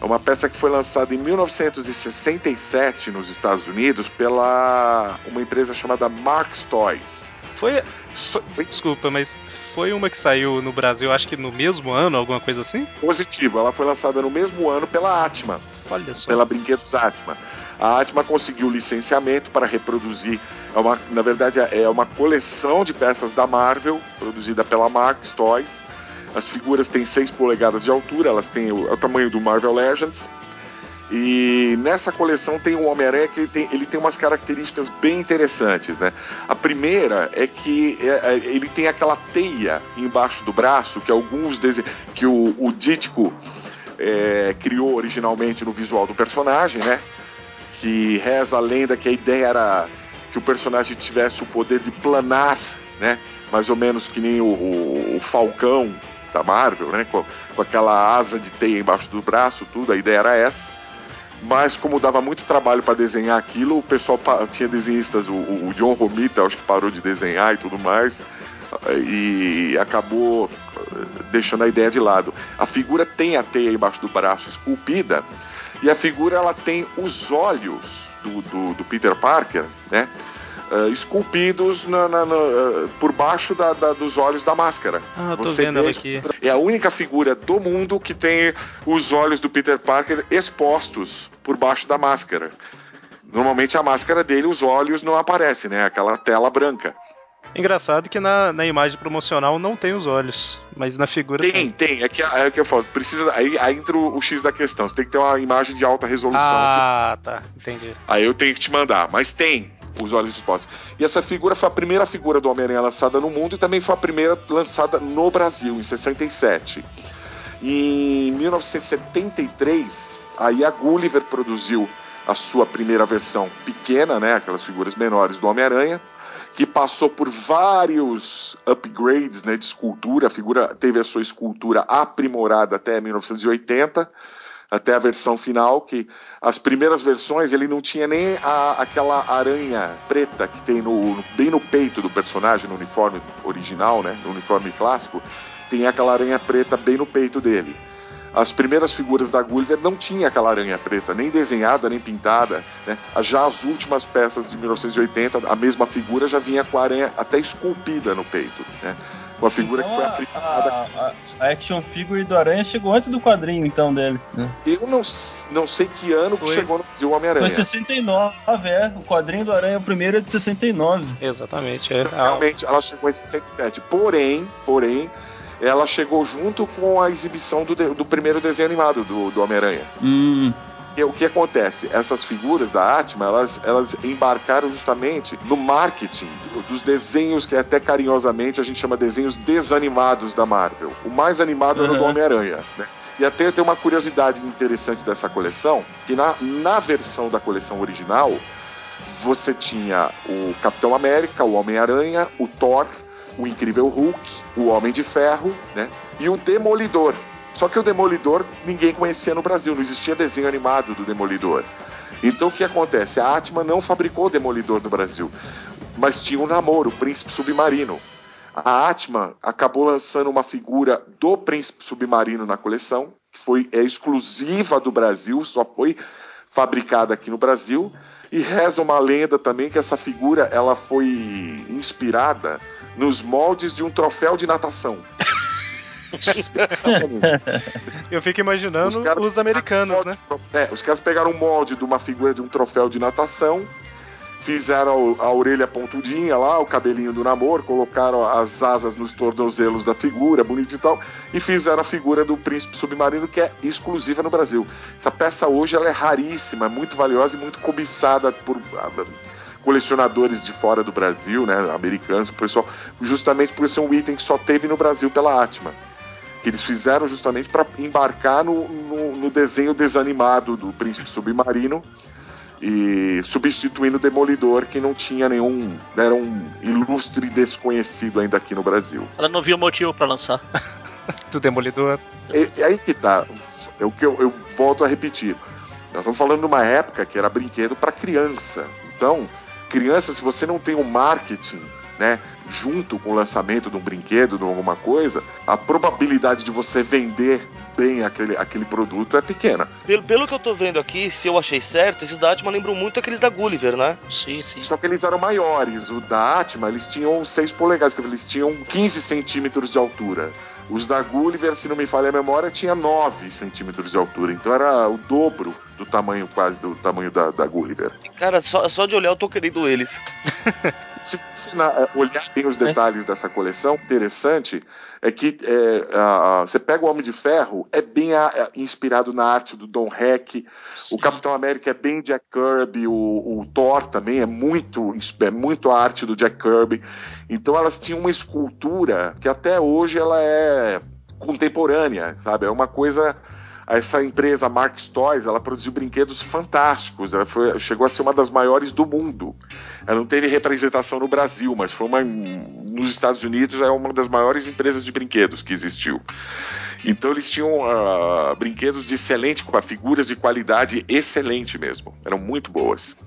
É uma peça que foi lançada em 1967 nos Estados Unidos pela uma empresa chamada Marx Toys. Foi. So... Desculpa, mas foi uma que saiu no Brasil, acho que no mesmo ano, alguma coisa assim? Positivo, ela foi lançada no mesmo ano pela Atma. Olha só. Pela Brinquedos Atma. A Atma conseguiu licenciamento para reproduzir, é uma, na verdade é uma coleção de peças da Marvel, produzida pela Max Toys. As figuras têm 6 polegadas de altura, elas têm o, é o tamanho do Marvel Legends. E nessa coleção tem o Homem-Aranha que ele tem, ele tem umas características bem interessantes, né? A primeira é que é, é ele tem aquela teia embaixo do braço que alguns que o, o Ditko é, criou originalmente no visual do personagem, né? Que reza a lenda que a ideia era que o personagem tivesse o poder de planar, né? Mais ou menos que nem o, o, o Falcão da Marvel, né? Com, com aquela asa de teia embaixo do braço, tudo. A ideia era essa mas como dava muito trabalho para desenhar aquilo, o pessoal tinha desenhistas, o, o John Romita acho que parou de desenhar e tudo mais, e acabou eh, deixando a ideia de lado. A figura tem a teia embaixo do braço esculpida, e a figura ela tem os olhos do, do, do Peter Parker, né? uh, esculpidos na, na, na, uh, por baixo da, da, dos olhos da máscara. Ah, tô Você vendo ela aqui. É a única figura do mundo que tem os olhos do Peter Parker expostos por baixo da máscara. Normalmente a máscara dele, os olhos não aparecem, né? Aquela tela branca. Engraçado que na, na imagem promocional não tem os olhos, mas na figura tem. Tem, tem. É que, é que eu falo, precisa. Aí, aí entra o, X da questão. Você tem que ter uma imagem de alta resolução. Ah, que... tá. Entendi. Aí eu tenho que te mandar. Mas tem os olhos expostos. E essa figura foi a primeira figura do Homem-Aranha lançada no mundo e também foi a primeira lançada no Brasil, em 67. Em 1973, aí a Gulliver produziu a sua primeira versão pequena, né, aquelas figuras menores do Homem-Aranha, que passou por vários upgrades né, de escultura. A figura teve a sua escultura aprimorada até 1980 até a versão final, que as primeiras versões ele não tinha nem a, aquela aranha preta que tem no, bem no peito do personagem, no uniforme original, né, no uniforme clássico, tem aquela aranha preta bem no peito dele. As primeiras figuras da Gulliver não tinha aquela aranha preta, nem desenhada, nem pintada. Né? Já as últimas peças de 1980, a mesma figura já vinha com a aranha até esculpida no peito. Né? Uma figura então, que foi aplicada. A, a, a, action figure do Aranha chegou antes do quadrinho, então, dele. Né? Eu não, não sei que ano foi, que chegou no Brasil o Homem-Aranha. Foi 69, é. O quadrinho do Aranha, o primeiro é de 69. Exatamente. É. Realmente, ela chegou em 67. Porém, porém, ela chegou junto com a exibição do, do primeiro desenho animado do, do Homem-Aranha. Hum. E o que acontece? Essas figuras da Atma, elas, elas embarcaram justamente no marketing dos desenhos que até carinhosamente a gente chama desenhos desanimados da Marvel. O mais animado uhum. era o do Homem-Aranha, né? E até tem uma curiosidade interessante dessa coleção, que na, na versão da coleção original, você tinha o Capitão América, o Homem-Aranha, o Thor, o Incrível Hulk, o Homem de Ferro, né? E o Demolidor. Só que o Demolidor ninguém conhecia no Brasil, não existia desenho animado do Demolidor. Então o que acontece? A Atma não fabricou o Demolidor no Brasil, mas tinha um namoro, o Príncipe Submarino. A Atma acabou lançando uma figura do Príncipe Submarino na coleção, que foi é exclusiva do Brasil, só foi fabricada aqui no Brasil. E reza uma lenda também que essa figura ela foi inspirada nos moldes de um troféu de natação. *laughs* Eu fico imaginando os, os americanos, né? É, os caras pegaram um molde de uma figura de um troféu de natação fizeram a orelha pontudinha lá, o cabelinho do namoro, colocaram as asas nos tornozelos da figura, bonito e tal, e fizeram a figura do príncipe submarino que é exclusiva no Brasil. Essa peça hoje ela é raríssima, é muito valiosa e muito cobiçada por ah, colecionadores de fora do Brasil, né, americanos, pessoal, justamente por ser um item que só teve no Brasil pela Atma que eles fizeram justamente para embarcar no, no, no, desenho desanimado do príncipe submarino e substituindo o Demolidor, que não tinha nenhum. era um ilustre desconhecido ainda aqui no Brasil. Ela não viu motivo para lançar. do Demolidor. É, é, aí que tá. É o que eu, eu volto a repetir. Nós estamos falando de uma época que era brinquedo para criança. Então, criança, se você não tem um marketing né, junto com o lançamento de um brinquedo, de alguma coisa, a probabilidade de você vender bem aquele, aquele produto é pequena. Pelo, pelo que eu tô vendo aqui, se eu achei certo, esses da Atma lembram muito aqueles da Gulliver, né? Sim, sim. Só que eles eram maiores. O da Atma, eles tinham 6 polegadas, eles tinham 15 centímetros de altura. Os da Gulliver, se não me falha a memória, tinha 9 centímetros de altura. Então era o dobro do tamanho, quase do tamanho da, da Gulliver. Cara, só, só de olhar eu tô querendo eles. *laughs* Se você olhar bem os detalhes dessa coleção, interessante é que é, a, você pega o Homem de Ferro, é bem a, a, inspirado na arte do Don Heck, o Capitão América é bem Jack Kirby, o, o, Thor também é muito, é muito a arte do Jack Kirby. Então elas tinham uma escultura que até hoje ela é contemporânea, sabe? É uma coisa essa empresa Marx Toys, ela produziu brinquedos fantásticos. Ela foi, chegou a ser uma das maiores do mundo. Ela não teve representação no Brasil, mas foi uma nos Estados Unidos é uma das maiores empresas de brinquedos que existiu. Então eles tinham uh, brinquedos de excelente, com figuras de qualidade excelente mesmo. Eram muito boas.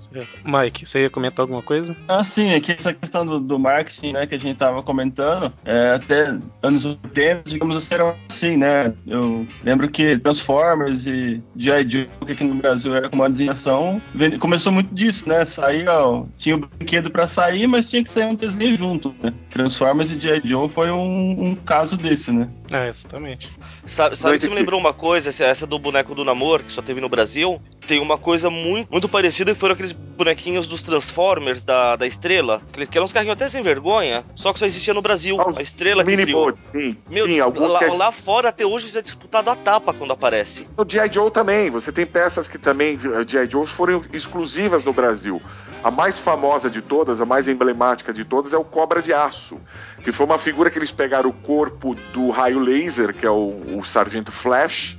Mike, você ia comentar alguma coisa? Ah, sim, aqui essa questão do, do marketing, né, que a gente tava comentando, é, até anos 80, digamos assim, era assim, né? Eu lembro que Transformers e G.I. Joe, que aqui no Brasil era como uma designação, começou muito disso, né? Saía, ó, tinha o brinquedo para sair, mas tinha que sair um desenho junto, né? Transformers e G.I. Joe foi um, um caso desse, né? É, exatamente. Sabe, sabe que me lembrou uma coisa, essa do boneco do namoro, que só teve no Brasil? Tem uma coisa muito, muito parecida que foram aqueles bonequinhos dos Transformers da, da estrela, que eram uns carrinhos até sem vergonha, só que só existia no Brasil. Ah, a estrela que mini boats, sim. Meu, sim, alguns lá, que... Lá fora até hoje já é disputado a tapa quando aparece. O G.I. Joe também, você tem peças que também, G.I. Joe foram exclusivas no Brasil. A mais famosa de todas, a mais emblemática de todas é o Cobra de Aço, que foi uma figura que eles pegaram o corpo do raio laser, que é o, o Sargento Flash,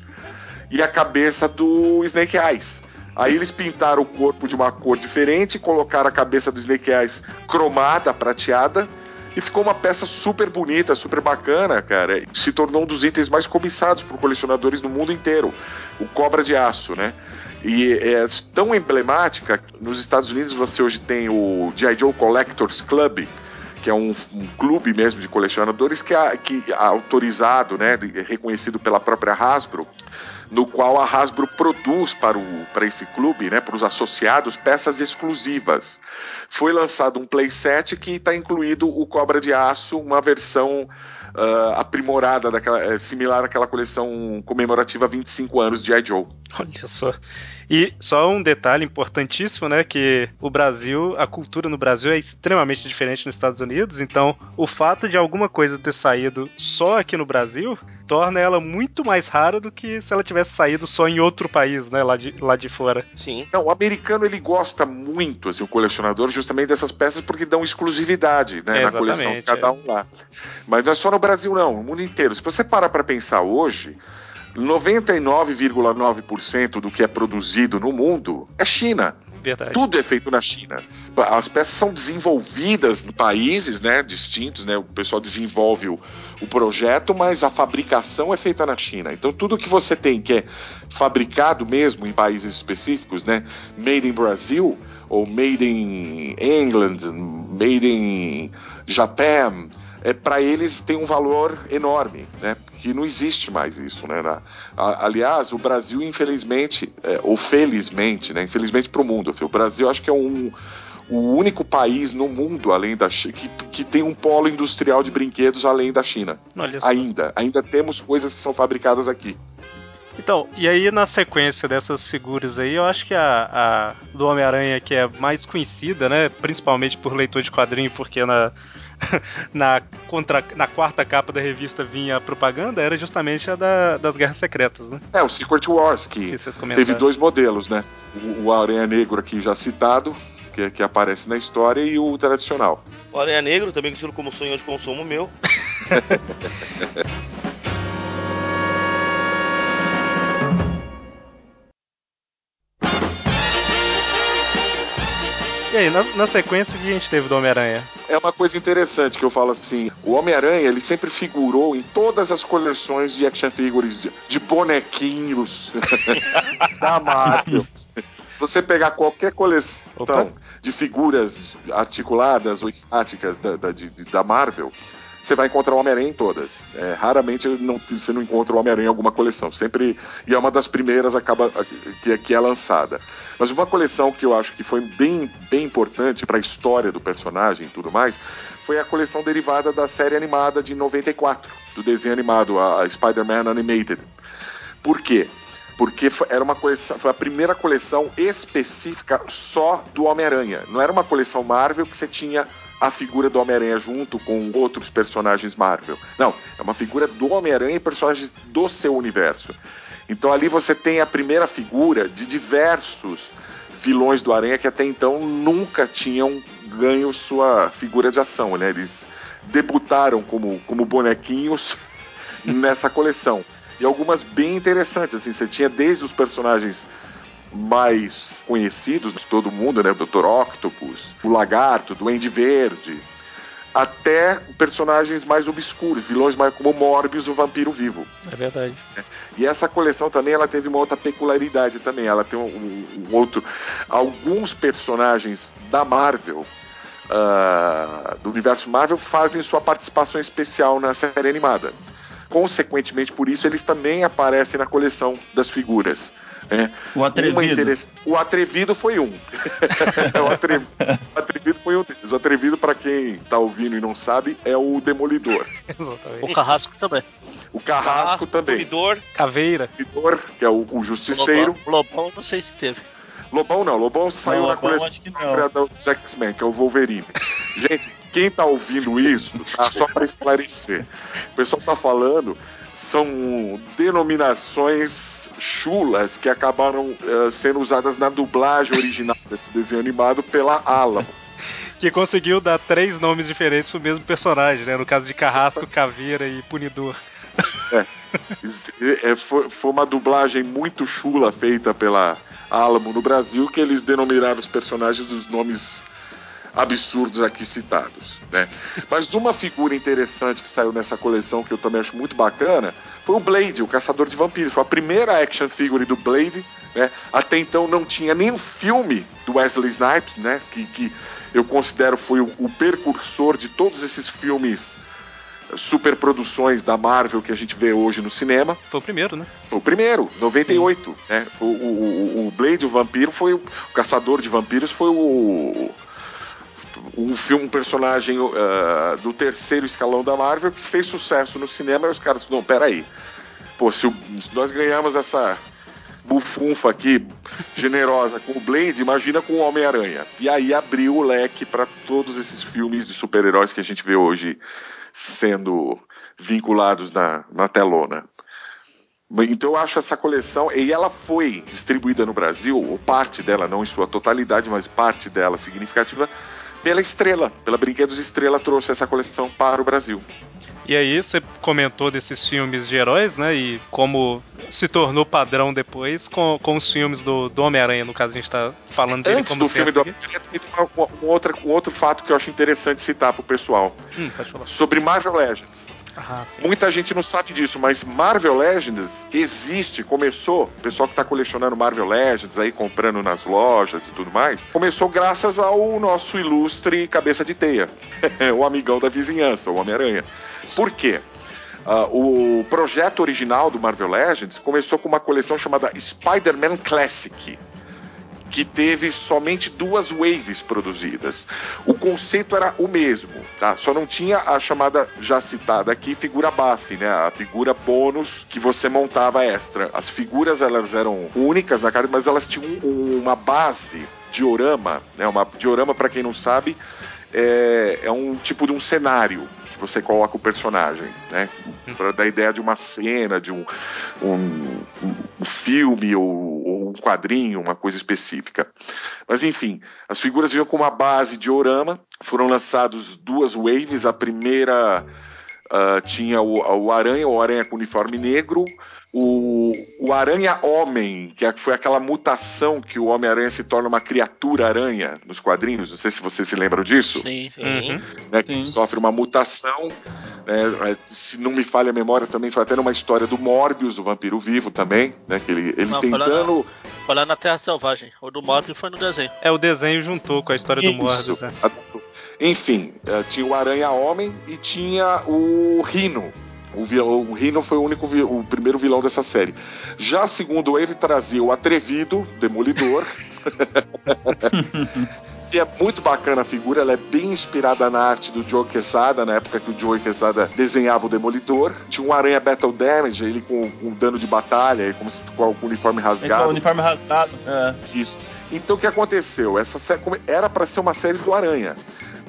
e a cabeça do Snake Eyes. Aí eles pintaram o corpo de uma cor diferente, colocaram a cabeça do Snake Eyes cromada, prateada, e ficou uma peça super bonita, super bacana, cara. Se tornou um dos itens mais cobiçados por colecionadores do mundo inteiro. O cobra de aço, né? E é tão emblemática. Nos Estados Unidos você hoje tem o G.I. Joe Collectors Club, que é um, um, clube mesmo de colecionadores que é, que é autorizado, né, reconhecido pela própria Hasbro, no qual a Hasbro produz para, o, para esse clube, né, para os associados, peças exclusivas. Foi lançado um playset que está incluído o Cobra de Aço, uma versão uh, aprimorada, daquela, é, similar àquela coleção comemorativa 25 anos de I. Joe. Olha só. E só um detalhe importantíssimo, né? Que o Brasil, a cultura no Brasil é extremamente diferente nos Estados Unidos. Então, o fato de alguma coisa ter saído só aqui no Brasil torna ela muito mais rara do que se ela tivesse saído só em outro país, né? Lá de, lá de fora. Sim. Não, o americano ele gosta muito, assim, o colecionador, justamente dessas peças porque dão exclusividade, né? É, na coleção de cada um lá. Mas não é só no Brasil, não, no mundo inteiro. Se você parar para pensar hoje. 99,9% do que é produzido no mundo é China. Verdade. Tudo é feito na China. As peças são desenvolvidas em países né, distintos, né? O pessoal desenvolve o, o projeto, mas a fabricação é feita na China. Então tudo que você tem que é fabricado mesmo em países específicos, né? Made in Brasil ou made in England, made in Japan, é, para eles tem um valor enorme, né? Que não existe mais isso, né? Na, a, aliás, o Brasil, infelizmente, é, ou felizmente, né? Infelizmente para o mundo, o Brasil acho que é um o único país no mundo além da China que, que tem um polo industrial de brinquedos além da China. Ainda, ainda temos coisas que são fabricadas aqui. Então, e aí na sequência dessas figuras aí, eu acho que a, a do Homem-Aranha que é mais conhecida, né? Principalmente por leitor de quadrinho, porque na, *laughs* na, contra, na quarta capa da revista vinha a propaganda, era justamente a da, das Guerras Secretas, né? É, o Secret Wars, que, Que teve dois modelos, né? O, o Aranha Negro aqui já citado, que, que aparece na história, e o tradicional. O Aranha Negro, também conhecido como sonho de consumo meu. *laughs* E aí, na, na sequência, o que a gente teve do Homem-Aranha? É uma coisa interessante que eu falo assim: o Homem-Aranha ele sempre figurou em todas as coleções de action figures de, de bonequinhos *laughs* da Marvel. *laughs* Você pegar qualquer coleção Opa. de figuras articuladas ou estáticas da, da, de- da Marvel, você vai encontrar o Homem-Aranha em todas. É, raramente não- você não encontra o Homem-Aranha em alguma coleção. Sempre. E é uma das primeiras acaba, que, que é lançada. Mas uma coleção que eu acho que foi bem, bem importante para a história do personagem e tudo mais foi a coleção derivada da série animada de 94, do desenho animado, a, Spider-Man Animated. Por quê? Porque era uma coleção, foi a primeira coleção específica só do Homem-Aranha. Não era uma coleção Marvel que você tinha a figura do Homem-Aranha junto com outros personagens Marvel. Não, é uma figura do Homem-Aranha e personagens do seu universo. Então ali você tem a primeira figura de diversos vilões do Aranha que até então nunca tinham ganho sua figura de ação, né? Eles debutaram como, como bonequinhos *laughs* nessa coleção. E algumas bem interessantes, assim, você tinha desde os personagens mais conhecidos de todo mundo, né? O Dr. Octopus, o Lagarto, o Duende Verde, até personagens mais obscuros, vilões mais como Morbius, o Vampiro Vivo. É verdade. E essa coleção também ela teve uma outra peculiaridade também. Ela tem um, um- outro. Alguns personagens da Marvel, ah, do universo Marvel, fazem sua participação especial na série animada. Consequentemente, por isso, eles também aparecem na coleção das figuras. Né? O atrevido. Interess- O atrevido foi um. *laughs* o, atrevido, o atrevido foi um deles. O atrevido, para quem tá ouvindo e não sabe, é o Demolidor. O Exatamente. Carrasco também. O Carrasco, também. Demolidor. Caveira. O Demolidor, que é o, o Justiceiro. Lobão, Lobão, não sei se teve. Lobão não, Lobão saiu Não, na coleção dos X-Men, que é o Wolverine. Gente, quem tá ouvindo isso, tá? Só para esclarecer. O pessoal tá falando, são denominações chulas que acabaram eh, sendo usadas na dublagem original *laughs* desse desenho animado pela Alamo. Que conseguiu dar três nomes diferentes pro mesmo personagem, né? No caso de Carrasco, Caveira e Punidor. É, foi, foi uma dublagem muito chula feita pela Alamo no Brasil, que eles denominaram os personagens dos nomes absurdos aqui citados. Né? Mas uma figura interessante que saiu nessa coleção, que eu também acho muito bacana, foi o Blade, o Caçador de Vampiros. Foi a primeira action figure do Blade. Né? Até então não tinha nenhum filme do Wesley Snipes, né? que, que eu considero foi o, o precursor de todos esses filmes superproduções da Marvel que a gente vê hoje no cinema. Foi o primeiro, né? Foi o primeiro, 98. Né? Foi o, o, o Blade, o vampiro, foi o, o Caçador de Vampiros, foi o. Um filme, um personagem ah, do terceiro escalão da Marvel que fez sucesso no cinema e os caras, não, peraí. Pô, se, o- se nós ganhamos essa bufunfa aqui, generosa, com o Blade, imagina com o Homem-Aranha. E aí abriu o leque para todos esses filmes de super-heróis que a gente vê hoje sendo vinculados na, na telona. Então eu acho essa coleção, e ela foi distribuída no Brasil, ou parte dela, não em sua totalidade, mas parte dela significativa, pela Estrela, pela Brinquedos Estrela trouxe essa coleção para o Brasil. E aí, você comentou desses filmes de heróis, né? E como se tornou padrão depois com, com os filmes do, do Homem-Aranha, no caso, a gente tá falando dele Antes como do filme do. Homem-Aranha, tem uma- um, outra- um outro fato que eu acho interessante citar para o pessoal, Hum, sobre Marvel Legends. Ah. Muita gente não sabe disso, mas Marvel Legends existe, começou, o pessoal que está colecionando Marvel Legends aí, comprando nas lojas e tudo mais, começou graças ao nosso ilustre cabeça de teia, *laughs* o amigão da vizinhança, o Homem-Aranha. Por quê? Ah, o projeto original do Marvel Legends começou com uma coleção chamada Spider-Man Classic, que teve somente duas waves produzidas. O conceito era o mesmo, tá? Só não tinha a chamada já citada aqui figura buff, né? A figura bônus que você montava extra. As figuras elas eram únicas na cara, mas elas tinham um- uma base diorama, né? Uma diorama para quem não sabe é, é um tipo de um cenário que você coloca o personagem, né? Para dar ideia de uma cena, de um, um, um filme ou, ou um quadrinho, uma coisa específica. Mas enfim, as figuras vinham com uma base diorama, foram lançados duas waves, a primeira ah, tinha o, o Aranha, o Aranha com uniforme negro, o, o Aranha Homem, que é- foi aquela mutação que o Homem-Aranha se torna uma criatura aranha nos quadrinhos, não sei se vocês se lembram disso Sim, sim. Uhum. né, que Sim. sofre uma mutação. né, se não me falha a memória, também foi até numa história do Morbius, do Vampiro Vivo também, né? Que ele, ele Não, foi lá tentando. Foi lá na Terra Selvagem. O do Morbius foi no desenho. É, o desenho juntou com a história do Isso. Morbius. né? Enfim, eh, tinha o Aranha Homem e tinha o Rino. O, vi- o Rino foi o único o primeiro vilão dessa série. Já a segunda wave trazia o Atrevido, Demolidor. *laughs* que é muito bacana a figura, ela é bem inspirada na arte do Joe Quesada, na época que o Joe Quesada desenhava o Demolidor. Tinha um Aranha Battle Damage, ele com, com dano de batalha, como se, com o uniforme Então, rasgado. uniforme rasgado. É. Isso. Então o que aconteceu? Essa sé- come- era para ser uma série do Aranha.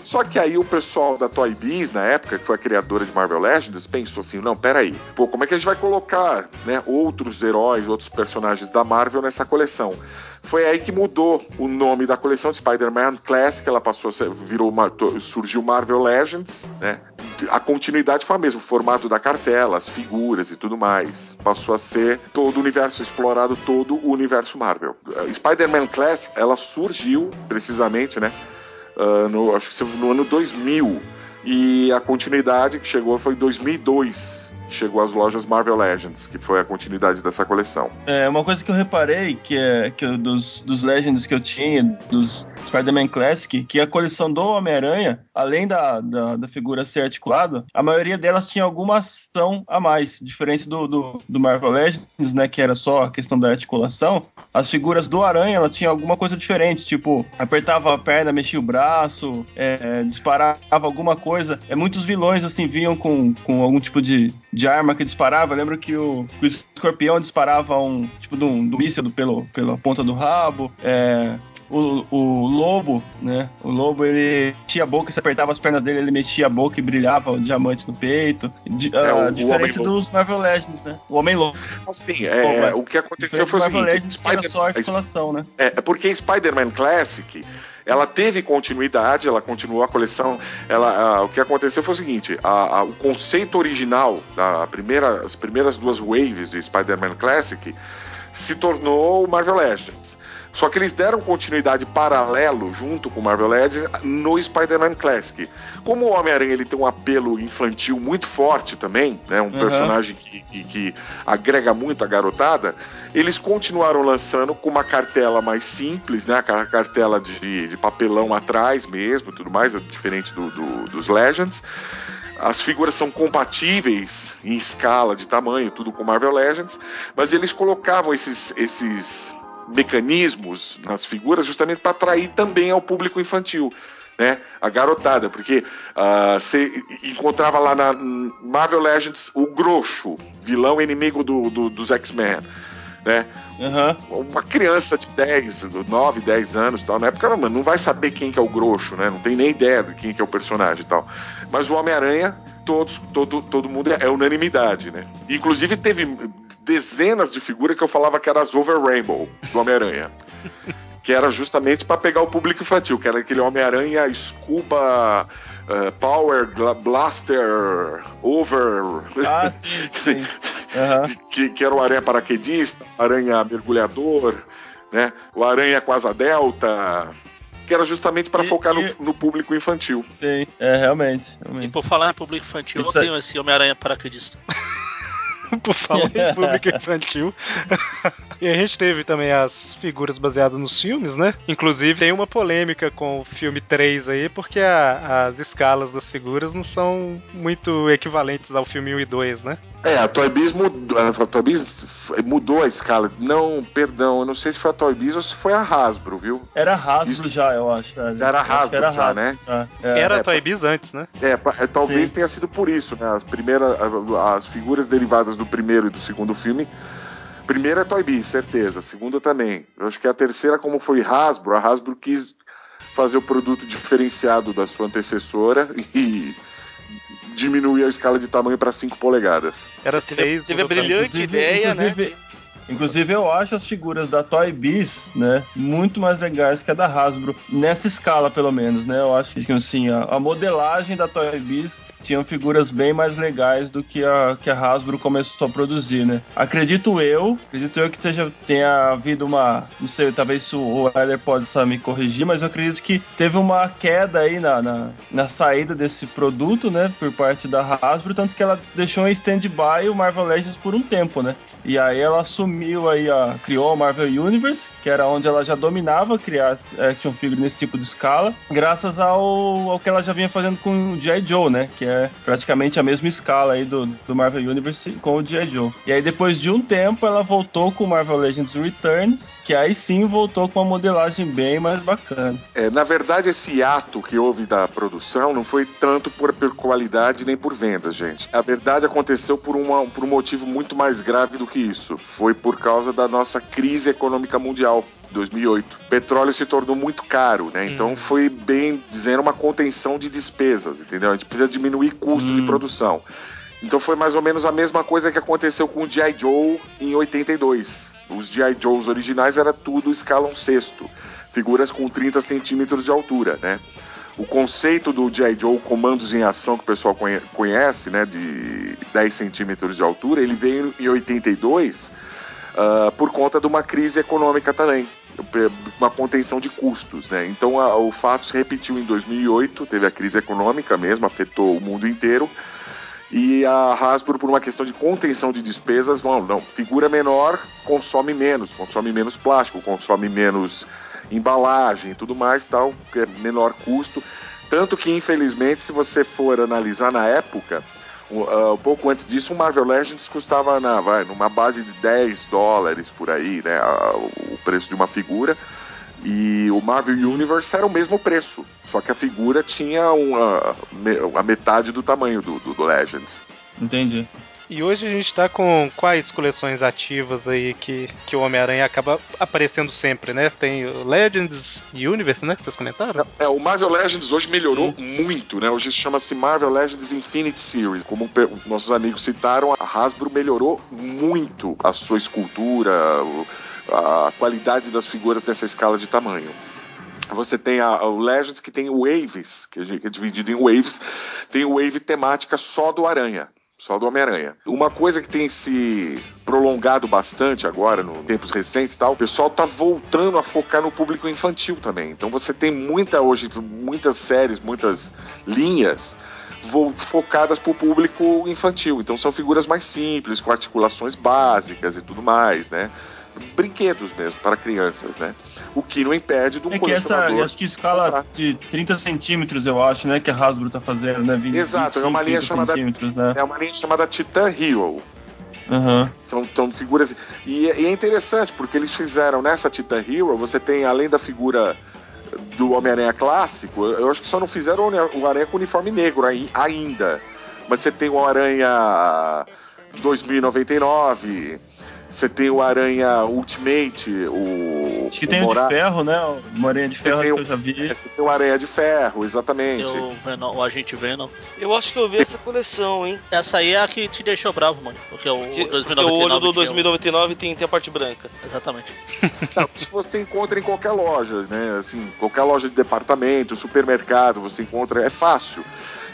Só que aí o pessoal da Toy Biz, na época, que foi a criadora de Marvel Legends, pensou assim: não, peraí, pô, como é que a gente vai colocar né, outros heróis, outros personagens da Marvel nessa coleção? Foi aí que mudou o nome da coleção de Spider-Man Classic, ela passou virou uma- surgiu Marvel Legends, né? A continuidade foi a mesma, o formato da cartela, as figuras e tudo mais. Passou a ser todo o universo explorado, todo o universo Marvel. Spider-Man Classic, ela surgiu precisamente, né? Acho que no ano 2000. E a continuidade que chegou foi em 2002. Chegou às lojas Marvel Legends, que foi a continuidade dessa coleção. É, uma coisa que eu reparei, que é que eu- dos, dos Legends que eu tinha, dos Spider-Man Classic, que a coleção do Homem-Aranha, além da, da, da figura ser articulada, a maioria delas tinha alguma ação a mais, diferente do, do, do Marvel Legends, né, que era só a questão da articulação. As figuras do Aranha, ela tinha alguma coisa diferente, tipo, apertava a perna, mexia o braço, é, disparava alguma coisa. É, muitos vilões, assim, vinham com, com algum tipo de, de arma que disparava. Eu lembro que o, que o escorpião disparava um tipo de um, um míssil pelo, pela ponta do rabo. É, o, o lobo, né? O lobo ele mexia a boca, se apertava as pernas dele, ele mexia a boca e brilhava o diamante no peito. Di- É, ah, o- o diferente Homem-Lobo. dos Marvel Legends, né? O Homem Lobo. Assim, é, o que aconteceu foi o Marvel seguinte: Legends que era Spider- só articulação, né? É, é porque Spider-Man Classic, ela teve continuidade, ela continuou a coleção. Ela, ah, o que aconteceu foi o seguinte: a- a- o conceito original, da primeira, as primeiras duas waves de Spider-Man Classic, se tornou o Marvel Legends. Só que eles deram continuidade paralelo junto com o Marvel Legends no Spider-Man Classic. Como o Homem-Aranha ele tem um apelo infantil muito forte também, né, um Uhum. personagem que, que- que agrega muito a garotada, eles continuaram lançando com uma cartela mais simples, né? Aquela cartela de, de papelão atrás mesmo, tudo mais, é diferente do, do- dos Legends. As figuras são compatíveis em escala de tamanho, tudo com Marvel Legends, mas eles colocavam esses, esses mecanismos nas figuras justamente para atrair também ao público infantil. Né, a garotada, porque ah, você encontrava lá na Marvel Legends o Groxo, vilão inimigo do- do- dos X-Men, né? Aham. uma criança de 10, 9, 10 anos tal, na época não, não vai saber quem que é o Groxo, né? Não tem nem ideia de quem que é o personagem e tal. Mas o Homem-Aranha, todos, todo, todo mundo é, é unanimidade, né? Inclusive teve dezenas de figuras que eu falava que era as Over Rainbow do Homem-Aranha. *laughs* que era justamente para pegar o público infantil, que era aquele Homem-Aranha Scuba eh, Power Blaster Over Ah, *laughs* sim, sim. Aham. que, que era o Aranha Paraquedista, o Aranha Mergulhador, né? o Aranha com asa delta, que era justamente para E- focar no, e- no público infantil. Sim, é, realmente. E realmente. por falar em público infantil, Isso eu tenho esse Homem-Aranha paraquedista. *laughs* Por falar em público infantil. *laughs* E a gente teve também as figuras baseadas nos filmes, né? Inclusive tem uma polêmica com o filme 3 aí, porque a- as escalas das figuras não são muito equivalentes ao filme 1 e 2, né? É, a Toy Biz mudou, a Toy Biz mudou a escala. Não, perdão, eu não sei se foi a Toy Biz ou se foi a Hasbro, viu? Era Hasbro Isso- já, eu acho. é. Já era Eu acho que Hasbro já, né? já, é. Era é, a Toy Biz antes, né? É, é, talvez Sim. tenha sido por isso, né? As primeiras, as figuras derivadas do primeiro e do segundo filme. Primeira é Toy Biz, certeza. A segunda também. Eu acho que a terceira, como foi Hasbro, a Hasbro quis fazer o produto diferenciado da sua antecessora *laughs* e diminuir a escala de tamanho para 5 polegadas. Era Teve, 6. teve a brilhante ideia, né? inclusive, Inclusive, eu acho as figuras da Toy Biz, né, muito mais legais que a da Hasbro, nessa escala, pelo menos, né? Eu acho que, assim, a, a modelagem da Toy Biz tinham figuras bem mais legais do que a, que a Hasbro começou a produzir, né? Acredito eu, acredito eu que seja, tenha havido uma, não sei, talvez o Heller possa me corrigir, mas eu acredito que teve uma queda aí na, na, na saída desse produto, né, por parte da Hasbro, tanto que ela deixou em stand-by o Marvel Legends por um tempo, né? E aí ela assumiu aí, a, criou a Marvel Universe, que era onde ela já dominava criar action figure nesse tipo de escala, graças ao, ao que ela já vinha fazendo com o G.I. Joe, né? Que é praticamente a mesma escala aí do, do Marvel Universe com o G.I. Joe. E aí depois de um tempo ela voltou com Marvel Legends Returns, que aí sim voltou com uma modelagem bem mais bacana. É, na verdade, esse ato que houve da produção não foi tanto por, por qualidade nem por vendas, gente. A verdade aconteceu por, uma, por um motivo muito mais grave do que isso. Foi por causa da nossa crise econômica mundial. 2008. O petróleo se tornou muito caro, né? Então Hum. foi bem dizendo uma contenção de despesas, entendeu? A gente precisa diminuir custo de Hum. produção. Então foi mais ou menos a mesma coisa que aconteceu com o G.I. Joe em 82. Os G.I. Joes originais era tudo escala um sexto, figuras com 30 centímetros de altura, né? O conceito do G.I. Joe Comandos em Ação, que o pessoal conhe- conhece, né, de 10 centímetros de altura, ele veio em 82 ah, por conta de uma crise econômica também, uma contenção de custos, né? Então a- o fato se repetiu em 2008, teve a crise econômica mesmo, afetou o mundo inteiro. E a Hasbro, por uma questão de contenção de despesas, não, não, figura menor consome menos, consome menos plástico, consome menos embalagem e tudo mais, tal, é menor custo. Tanto que, infelizmente, se você for analisar na época, um, ah, um pouco antes disso, o Marvel Legends custava na, vai, numa base de 10 dólares por aí, né? a- o preço de uma figura. E o Marvel Universe era o mesmo preço, só que a figura tinha uma, a metade do tamanho do, do, do Legends. Entendi. E hoje a gente tá com quais coleções ativas aí que, que o Homem-Aranha acaba aparecendo sempre, né? Tem o Legends e Universe, né? Que vocês comentaram? É, o Marvel Legends hoje melhorou muito, né? Hoje chama-se Marvel Legends Infinite Series. Como nossos amigos citaram, a Hasbro melhorou muito a sua escultura, o- a qualidade das figuras dessa escala de tamanho. Você tem a, o Legends que tem Waves, que é dividido em Waves, tem Wave temática só do Aranha. Só do Homem-Aranha. Uma coisa que tem se prolongado bastante agora, no tempos recentes e tal, o pessoal tá voltando a focar no público infantil também. Então você tem muita hoje, muitas séries, muitas linhas focadas para o público infantil. Então são figuras mais simples, com articulações básicas e tudo mais, né? Brinquedos mesmo para crianças, né? O que não impede de um É que essa, colecionador. acho que escala de 30 centímetros, eu acho, né, que a Hasbro tá fazendo, né? 20, Exato, é uma 25, linha 30 chamada- né? É uma linha chamada Titan Hero. Aham. São, são figuras. E, e é interessante, porque eles fizeram nessa Titan Hero, você tem, além da figura do Homem-Aranha clássico, eu acho que só não fizeram o Aranha com uniforme negro ainda. Mas você tem o Aranha 2099, você tem o Aranha Ultimate, o. Acho que o tem o de ferro, né? O Aranha de ferro, o, que eu já vi. é, você tem o Aranha de Ferro, exatamente. O, Venom, o Agente Venom. Eu acho que eu vi essa coleção, hein? Essa aí é a que te deixou bravo, mano. Porque o Que- 2099 porque o olho do tinha um- 2099 tem, tem a parte branca. Exatamente. Não, isso você encontra em qualquer loja, né? Assim, qualquer loja de departamento, supermercado, você encontra, é fácil.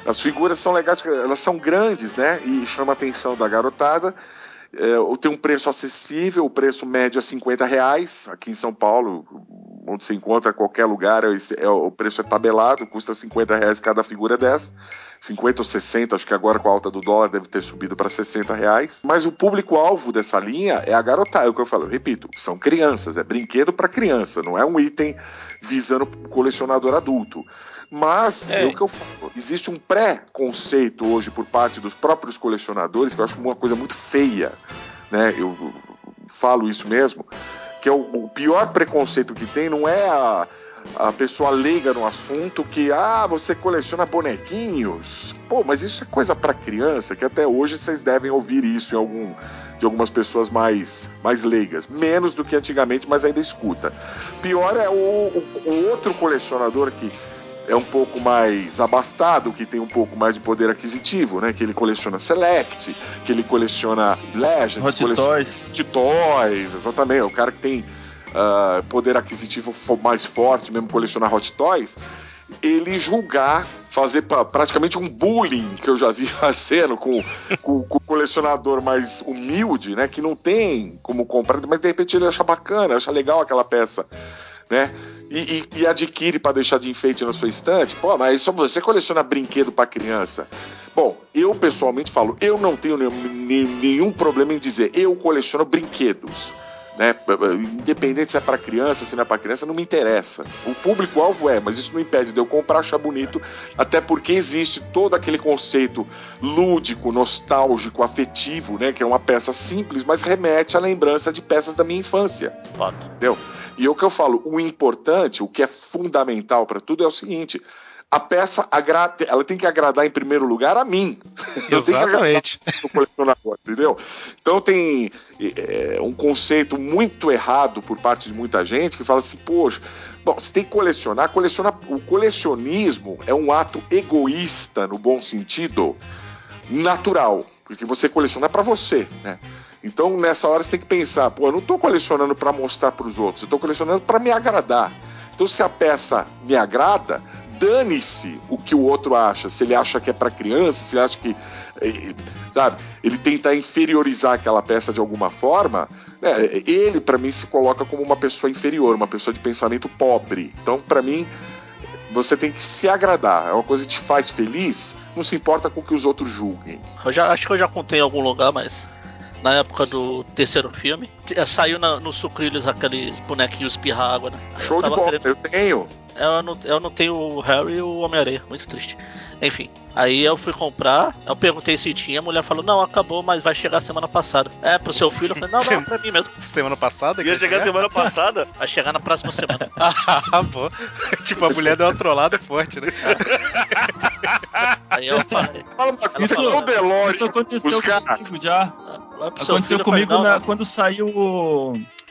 As figuras são legais, elas são grandes, né? E chama a atenção da garotada. É, tem um preço acessível, o preço médio é 50 reais. Aqui em São Paulo, onde se encontra qualquer lugar, esse- é, o preço é tabelado, custa 50 reais cada figura dessa. 50 ou 60, acho que agora com a alta do dólar deve ter subido para 60 reais. Mas o público-alvo dessa linha é a garotada, é o que eu falo, eu repito, são crianças, é brinquedo para criança, não é um item visando colecionador adulto. Mas é. é o que eu falo, existe um pré-conceito hoje por parte dos próprios colecionadores que eu acho uma coisa muito feia, né? Eu falo isso mesmo, que é o, o pior preconceito que tem não é a a pessoa leiga no assunto que, ah, você coleciona bonequinhos. Pô, mas isso é coisa para criança, que até hoje vocês devem ouvir isso em algum, de algumas pessoas mais, mais leigas. Menos do que antigamente, mas ainda escuta. Pior é o, o, o outro colecionador que é um pouco mais abastado, que tem um pouco mais de poder aquisitivo, né? Que ele coleciona Select, que ele coleciona Legends, Hot coleciona Toys. Hot Toys, exatamente. O cara que tem uh, poder aquisitivo mais forte, mesmo colecionar hot toys, ele julgar, fazer pra, praticamente um bullying que eu já vi *laughs* fazendo com, com, com, o colecionador mais humilde, né? Que não tem como comprar, mas de repente ele acha bacana, acha legal aquela peça. Né? E, e, e adquire para deixar de enfeite na sua estante. Pô, mas só você coleciona brinquedo para criança. Bom, eu pessoalmente falo, eu não tenho nenhum, nenhum problema em dizer, eu coleciono brinquedos. Né? Independente se é para criança, se não é para criança, não me interessa. O público-alvo é, mas isso não impede de eu comprar, achar bonito, até porque existe todo aquele conceito lúdico, nostálgico, afetivo, né? Que é uma peça simples, mas remete à lembrança de peças da minha infância. Entendeu? E é o que eu falo, o importante, o que é fundamental para tudo é o seguinte: a peça agrada, ela tem que agradar em primeiro lugar a mim. *laughs* Exatamente. o colecionador, entendeu? Então tem é, um conceito muito errado por parte de muita gente que fala assim, poxa, bom, você tem que colecionar, colecionar, o colecionismo é um ato egoísta no bom sentido, natural, porque você coleciona para você, né? Então nessa hora você tem que pensar, pô, eu não estou colecionando para mostrar para os outros, eu estou colecionando para me agradar. Então se a peça me agrada, dane-se o que o outro acha. Se ele acha que é para criança, se ele acha que. Eh, sabe? Ele tenta inferiorizar aquela peça de alguma forma. Né, ele, para mim, se coloca como uma pessoa inferior, uma pessoa de pensamento pobre. Então, para mim. Você tem que se agradar, é uma coisa que te faz feliz, não se importa com o que os outros julguem. Eu já, acho que eu já contei em algum lugar, mas na época do terceiro filme. Eh, saiu na, no Sucrilhos aqueles bonequinhos espirra água, né? Show de bola, querendo... eu tenho. Eu não, eu não tenho o Harry e o Homem-Aranha, muito triste. Enfim, aí eu fui comprar, eu perguntei se tinha, a mulher falou, não, acabou, mas vai chegar semana passada. É, pro seu filho? Eu falei, não, não, é pra mim mesmo. Semana passada? Ia chegar semana passada? *laughs* Vai chegar na próxima semana. *laughs* ah, pô. *laughs* tipo, a mulher deu uma trollada forte, né? aí eu falei. Isso, falou, isso aconteceu comigo já. Aconteceu comigo não, na, quando saiu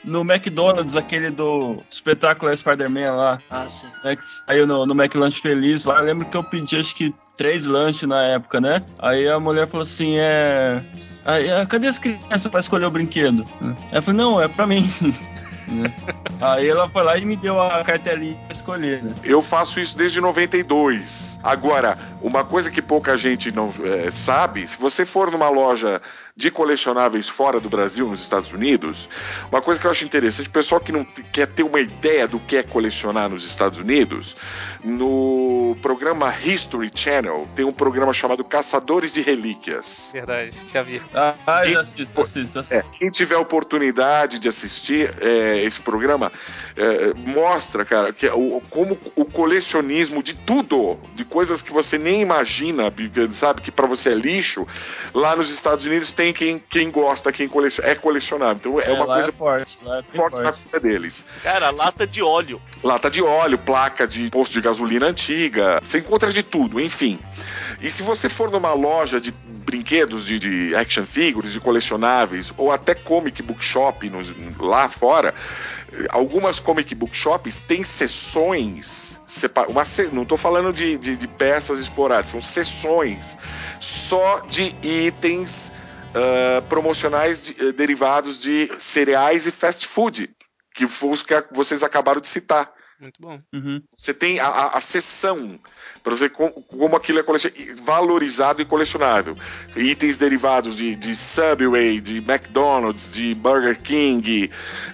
no McDonald's, aquele do espetáculo Spider-Man lá. Ah, sim. Né, que saiu no, no McLanche Feliz lá. Eu lembro que eu pedi, acho que três lanches na época, né? Aí a mulher falou assim: é. Aí, ah, cadê as crianças pra escolher o brinquedo? Ela falou: não, é pra mim. *laughs* Aí ela foi lá e me deu a cartelinha pra escolher. Né? Eu faço isso desde 92. Agora, uma coisa que pouca gente não é, sabe, se você for numa loja de colecionáveis fora do Brasil, nos Estados Unidos, uma coisa que eu acho interessante, o pessoal que não quer ter uma ideia do que é colecionar nos Estados Unidos, no programa History Channel tem um programa chamado Caçadores de Relíquias. Verdade, já vi. Ah, já assisto, assisto, assisto. É, quem tiver oportunidade de assistir é, esse programa, é, mostra, cara, que o, como o colecionismo de tudo, de coisas que você nem imagina, sabe, que para você é lixo, lá nos Estados Unidos tem quem, quem gosta, quem coleciona, é colecionável. Então é, é uma coisa é forte, é forte, forte na vida deles. Cara, lata de óleo. Lata de óleo, placa de posto de gasolina antiga, você encontra de tudo, enfim. E se você for numa loja de brinquedos de, de action figures, de colecionáveis, ou até comic book shop nos, lá fora, algumas comic book shops têm sessões, uma, não estou falando de, de, de, peças exploradas, são sessões só de itens uh, promocionais de, uh, derivados de cereais e fast food, que foi os que vocês acabaram de citar. Muito bom. Uhum. Você tem a, a, a sessão para você como, como aquilo é valorizado e colecionável. Itens derivados de, de Subway, de McDonald's, de Burger King,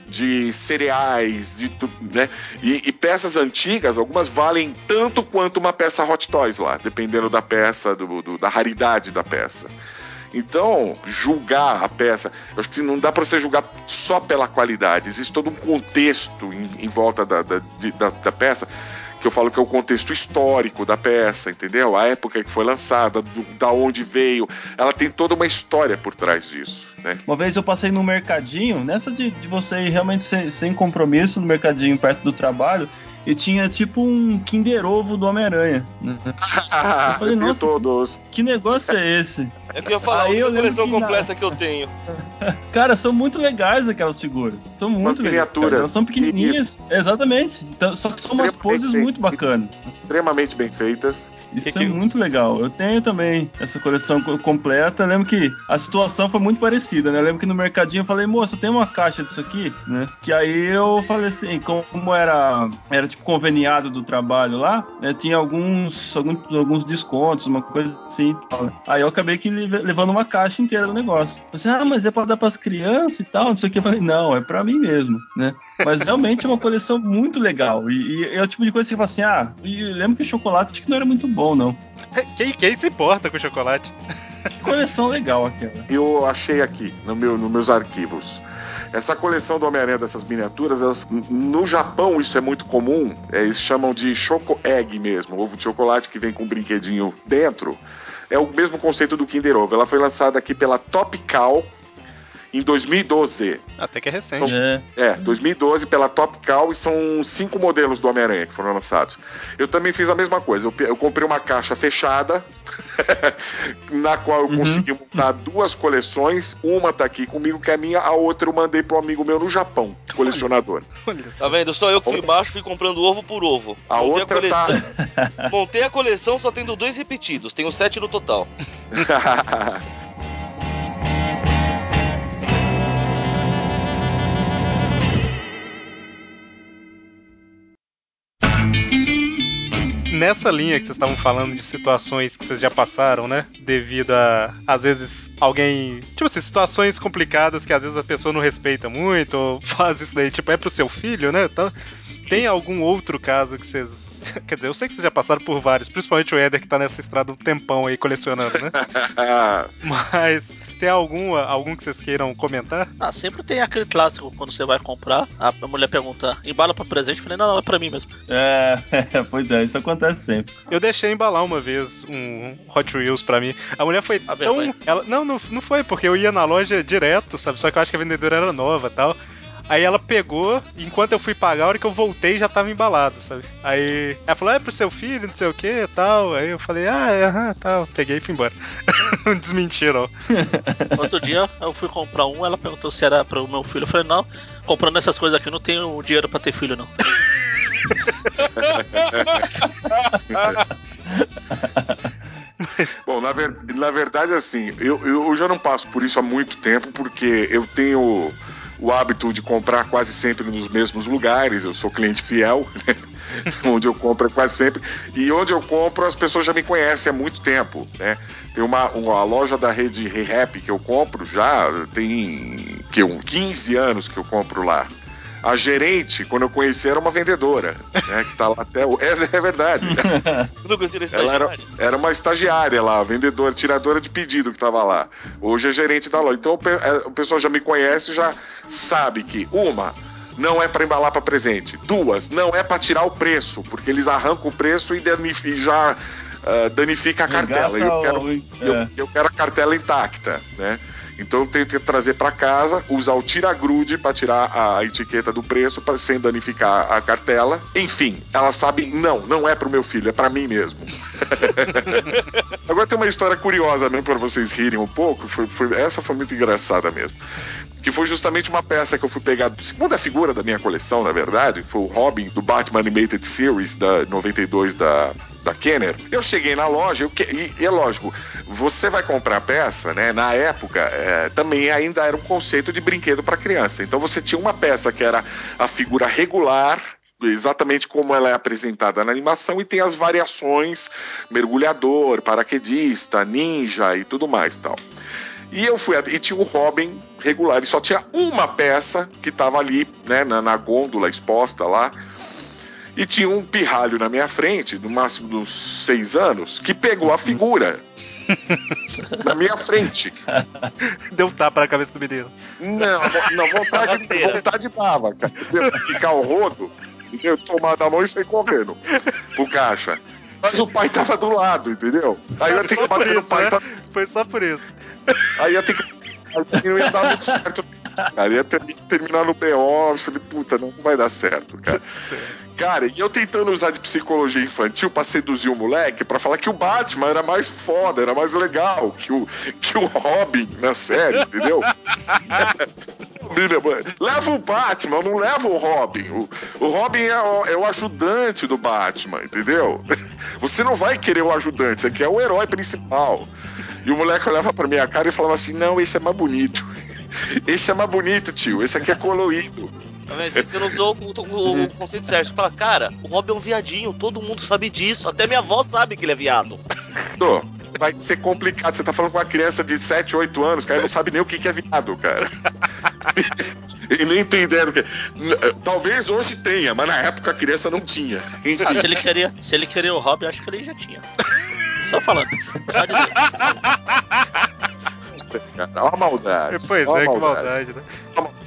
de cereais, de né? E, e peças antigas, algumas valem tanto quanto uma peça Hot Toys lá, dependendo da peça, do, do- da raridade da peça. Então, julgar a peça, eu acho que não dá para você julgar só pela qualidade. Existe todo um contexto em, em volta da, da, da- da peça, que eu falo que é o contexto histórico da peça, entendeu? A época que foi lançada, do- da onde veio. Ela tem toda uma história por trás disso, né? Uma vez eu passei no mercadinho, nessa de, de você ir realmente sem, sem compromisso no mercadinho perto do trabalho, e tinha tipo um Kinder Ovo do Homem-Aranha. né? *laughs* Ah, falei, eu tenho nossa, todos. Que negócio é esse? É que eu ia falar, Aí a coleção completa que eu tenho. *laughs* Cara, são muito legais aquelas figuras. São muito Umas legais. cara. Elas são pequenininhas. Exatamente. Então, só que são umas poses muito bacanas. Extremamente bem feitas. Isso Que é que- muito legal. Eu tenho também essa coleção co- completa. Eu lembro que a situação foi muito parecida, né? Eu lembro que no mercadinho eu falei, moça, tem uma caixa disso aqui, né? Que aí eu falei assim, como era, era tipo conveniado do trabalho lá, né? Tinha alguns, alguns, alguns descontos, uma coisa assim. e tal, né? Aí eu acabei que levando uma caixa inteira do negócio. Eu disse, ah, mas é pra dar pras crianças e tal, não sei o que. Eu falei, não, é pra mim mesmo, né? Mas realmente é uma coleção muito legal. E, e é o tipo de coisa que você fala assim, ah, e lembro que o chocolate acho que não era muito bom, não. Quem, quem se importa com chocolate? Que coleção legal aquela. Eu achei aqui no meu, nos meus arquivos. Essa coleção do Homem-Aranha dessas miniaturas, elas- no Japão isso é muito comum. é, eles chamam de choco egg mesmo, ovo de chocolate que vem com um brinquedinho dentro. É o mesmo conceito do Kinder Ovo. Ela foi lançada aqui pela Top Cow em 2012. Até que é recente. É. É, 2012 pela Top Cow e são cinco modelos do Homem-Aranha que foram lançados. Eu também fiz a mesma coisa. Eu, eu comprei uma caixa fechada, *laughs* na qual eu Uhum. consegui montar duas coleções. Uma tá aqui comigo, que é minha, a outra eu mandei para um amigo meu no Japão, colecionador. Olha Tá só. vendo? Só eu que fui baixo, fui comprando ovo por ovo. A Montei outra tá- coleção. *laughs* Montei a coleção só tendo dois repetidos. Tenho sete no total. *laughs* Nessa linha que vocês estavam falando de situações que vocês já passaram, né? Devido a, às vezes, alguém. Tipo assim, situações complicadas que às vezes a pessoa não respeita muito, ou *laughs* faz isso daí, tipo, é pro seu filho, né? Então, tem algum outro caso que vocês. *laughs* Quer dizer, eu sei que vocês já passaram por vários, principalmente o Éder que tá nessa estrada um tempão aí colecionando, né? *laughs* Mas tem algum, algum que vocês queiram comentar? Ah, sempre tem aquele clássico quando você vai comprar, a mulher pergunta, embala pra presente? Eu falei, não, não, é pra mim mesmo. É, *laughs* pois é, isso acontece sempre. Eu deixei embalar uma vez um Hot Wheels pra mim. A mulher foi A tão. Ela, não, não, não foi, porque eu ia na loja direto, sabe? Só que eu acho que a vendedora era nova e tal. Aí ela pegou, enquanto eu fui pagar, a hora que eu voltei já tava embalado, sabe? Aí ela falou, é pro seu filho, não sei o que tal. Aí eu falei, ah, é, aham, tal. Peguei e fui embora. *laughs* não desmentiram. *laughs* Outro dia eu fui comprar um, ela perguntou se era pro meu filho. Eu falei, não, comprando essas coisas aqui eu não tenho dinheiro pra ter filho, não. *laughs* Bom, na, ver- na verdade, assim, eu, eu já não passo por isso há muito tempo, porque eu tenho o hábito de comprar quase sempre nos mesmos lugares, eu sou cliente fiel, né? *laughs* onde eu compro é quase sempre, e onde eu compro as pessoas já me conhecem há muito tempo, né? Tem uma, uma loja da rede ReHap que eu compro já, tem que, um, 15 anos que eu compro lá. A gerente, quando eu conheci, era uma vendedora, né? Que tá lá até. o- Essa é verdade. *laughs* Conheci nesse Ela era, era uma estagiária lá, vendedora, tiradora de pedido que tava lá. Hoje é gerente da loja. Então o é, pessoal já me conhece, já sabe que uma não é para embalar para presente, duas não é para tirar o preço, porque eles arrancam o preço e, já ah, danifica a cartela. Eu quero, eu, é. eu quero a cartela intacta, né? Então eu tenho que trazer para casa, usar o tira-grude para tirar a etiqueta do preço, para sem danificar a cartela. Enfim, ela sabe, não, não é pro meu filho, é para mim mesmo. *laughs* Agora tem uma história curiosa mesmo para vocês rirem um pouco. Foi, foi- essa foi muito engraçada mesmo. Que foi justamente uma peça que eu fui pegar, segunda figura da minha coleção, na verdade, foi o Robin do Batman Animated Series da 92 da, da Kenner. Eu cheguei na loja, eu e, e é lógico, você vai comprar a peça, né? Na época, é, também ainda era um conceito de brinquedo para criança. Então você tinha uma peça que era a figura regular exatamente como ela é apresentada na animação e tem as variações mergulhador, paraquedista, ninja e tudo mais tal. E eu fui e tinha o Robin regular, e só tinha uma peça que estava ali, né, na, na gôndola exposta lá. E tinha um pirralho na minha frente, no máximo de uns seis anos, que pegou a figura *laughs* na minha frente. Deu um tapa na cabeça do menino. Não, não vontade, vontade dava, cara. Ficar o rodo, entendeu? tomar da mão e sair correndo pro caixa. Mas o pai tava do lado, entendeu? Aí eu ia ter que bater no pai. né? Tá... Foi só por isso. Aí ia ter que. Aí não ia dar muito certo. Cara, ia ter que terminar no BO. Eu falei, puta, não vai dar certo, cara. *laughs* Cara, e eu tentando usar de psicologia infantil pra seduzir o moleque, pra falar que o Batman era mais foda, era mais legal que o, que o Robin na série, entendeu? *laughs* leva o Batman, não leva o Robin. O, o Robin é o, é o ajudante do Batman, entendeu? Você não vai querer o ajudante, você quer o herói principal. E o moleque olhava pra minha cara e falava assim: Não, esse é mais bonito. *laughs* Esse é mais bonito, tio. Esse aqui é colorido. Mas você não usou o, o, conceito certo. Você fala, cara, o Robin é um viadinho, todo mundo sabe disso. Até minha avó sabe que ele é viado. *laughs* Tô. Vai ser complicado. Você tá falando com uma criança de 7, 8 anos, cara, não sabe nem o que é viado, cara. *laughs* Ele nem tem ideia do que. Talvez hoje tenha, mas na época a criança não tinha. Ah, se ele queria, se ele queria o Robin, acho que ele já tinha. Só falando. Só dizer. Cara, olha a maldade. Pois olha é, a que maldade, né?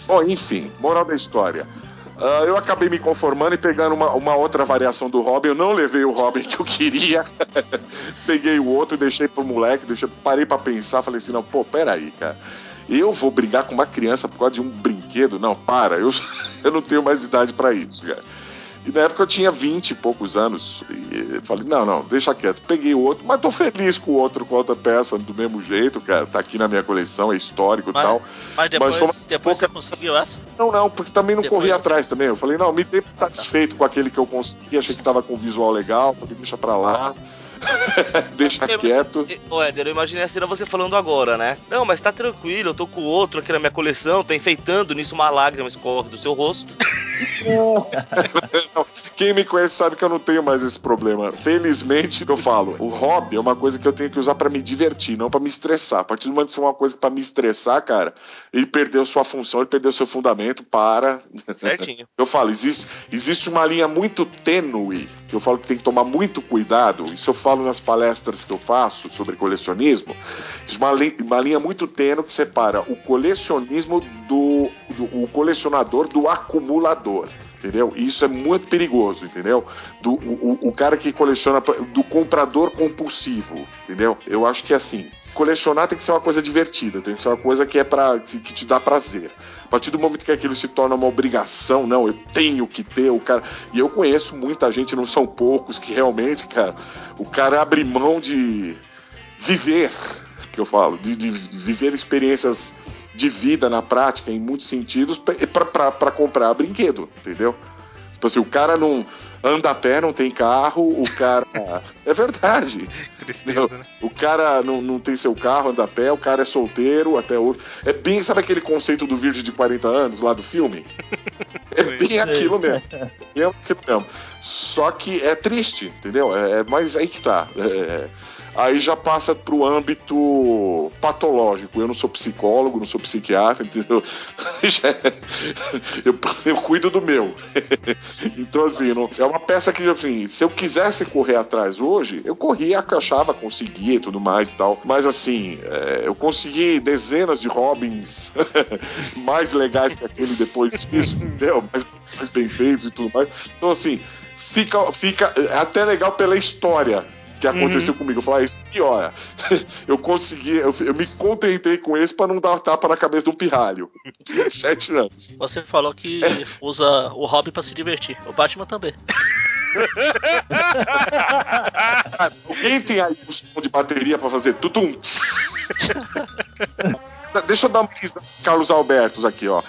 Bom, enfim, moral da história. Uh, eu acabei me conformando e pegando uma, uma, outra variação do Robin. Eu não levei o Robin que eu queria. *laughs* Peguei o outro, deixei pro moleque, deixei, parei para pensar, falei assim, não, pô, peraí, cara. Eu vou brigar com uma criança por causa de um brinquedo? Não, para, eu, *laughs* eu não tenho mais idade para isso, cara. E na época eu tinha 20 e poucos anos. E falei, não, não, deixa quieto. Peguei o outro, mas tô feliz com o outro, com a outra peça, do mesmo jeito, cara. Tá aqui na minha coleção, é histórico e tal. Mas depois, Mas foi depois você pouca- conseguiu essa? Não, não, porque também não Depois corri você- atrás também. Eu falei, não, me dei satisfeito com aquele que eu consegui, achei que tava com visual legal, falei, deixa pra lá. *laughs* deixa quieto. Ô, Éder, eu imaginei a cena você falando agora, né? Não, mas tá tranquilo, eu tô com outro aqui na minha coleção, tô enfeitando, nisso uma lágrima escorre do seu rosto. Quem me conhece sabe que eu não tenho mais esse problema. Felizmente, eu falo, o hobby é uma coisa que eu tenho que usar pra me divertir, não pra me estressar. A partir do momento que for uma coisa pra me estressar, cara, ele perdeu sua função, ele perdeu seu fundamento, para. Certinho. *laughs* Eu falo, existe, existe uma linha muito tênue, que eu falo que tem que tomar muito cuidado. Isso eu falo nas palestras que eu faço sobre colecionismo. Uma, li- uma linha muito tênue que separa o colecionismo do, do o colecionador do acumulador. Entendeu? E isso é muito perigoso, entendeu? Do, o, o- cara que coleciona, do comprador compulsivo, entendeu? Eu acho que assim, colecionar tem que ser uma coisa divertida, tem que ser uma coisa que é para que te dá prazer. Partir do momento que aquilo se torna uma obrigação, não, eu tenho que ter o cara. E eu conheço muita gente, não são poucos, que realmente, cara, o cara abre mão de viver, que eu falo, de, de viver experiências de vida na prática, em muitos sentidos, para comprar brinquedo, entendeu? Tipo assim, o cara não anda a pé, não tem carro, o cara. *laughs* É verdade. Tristeza, né? O cara não, não tem seu carro, anda a pé, o cara é solteiro até hoje. É bem, sabe aquele conceito do virgem de 40 anos lá do filme? *laughs* É bem aquilo mesmo. *laughs* É aquilo mesmo. Só que é triste, entendeu? É, é- mas aí que tá. É, aí já passa pro âmbito patológico. Eu não sou psicólogo, não sou psiquiatra, *laughs* entendeu? É- eu, eu cuido do meu. *laughs* Então, assim, não- é uma peça que, assim, se eu quisesse correr atrás hoje, eu corria, achava, conseguia e tudo mais e tal. Mas, assim, é, eu consegui dezenas de Robins *laughs* mais legais que aquele depois disso, entendeu? Mais, mais bem feitos e tudo mais. Então, assim, fica, fica é até legal pela história que aconteceu comigo. Eu falei, isso aqui, olha, *laughs* eu consegui, eu, eu me contentei com esse pra não dar tapa na cabeça de um pirralho. *laughs* Sete anos. Você falou que usa o Robin pra se divertir. O Batman também. *laughs* Alguém tem aí um som de bateria pra fazer tutum? Deixa eu dar uma risada Carlos Albertos aqui, ó.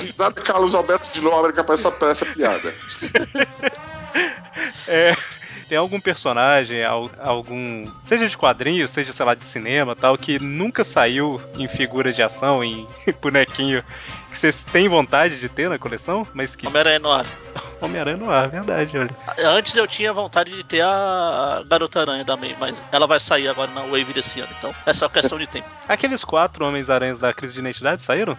Risada de Carlos Alberto de Nóbrega pra essa, pra essa piada. *laughs* É, tem algum personagem, al- algum. Seja de quadrinho, seja, sei lá, de cinema tal, que nunca saiu em figura de ação, em *laughs* bonequinho, que vocês têm vontade de ter na coleção, mas que. Homem-Aranha no ar. *laughs* Homem-Aranha no ar, verdade, olha. Antes eu tinha vontade de ter a Garota Aranha também, mas ela vai sair agora na Wave desse ano, então é só questão de tempo. *laughs* Aqueles quatro Homens-Aranhas da crise de identidade saíram?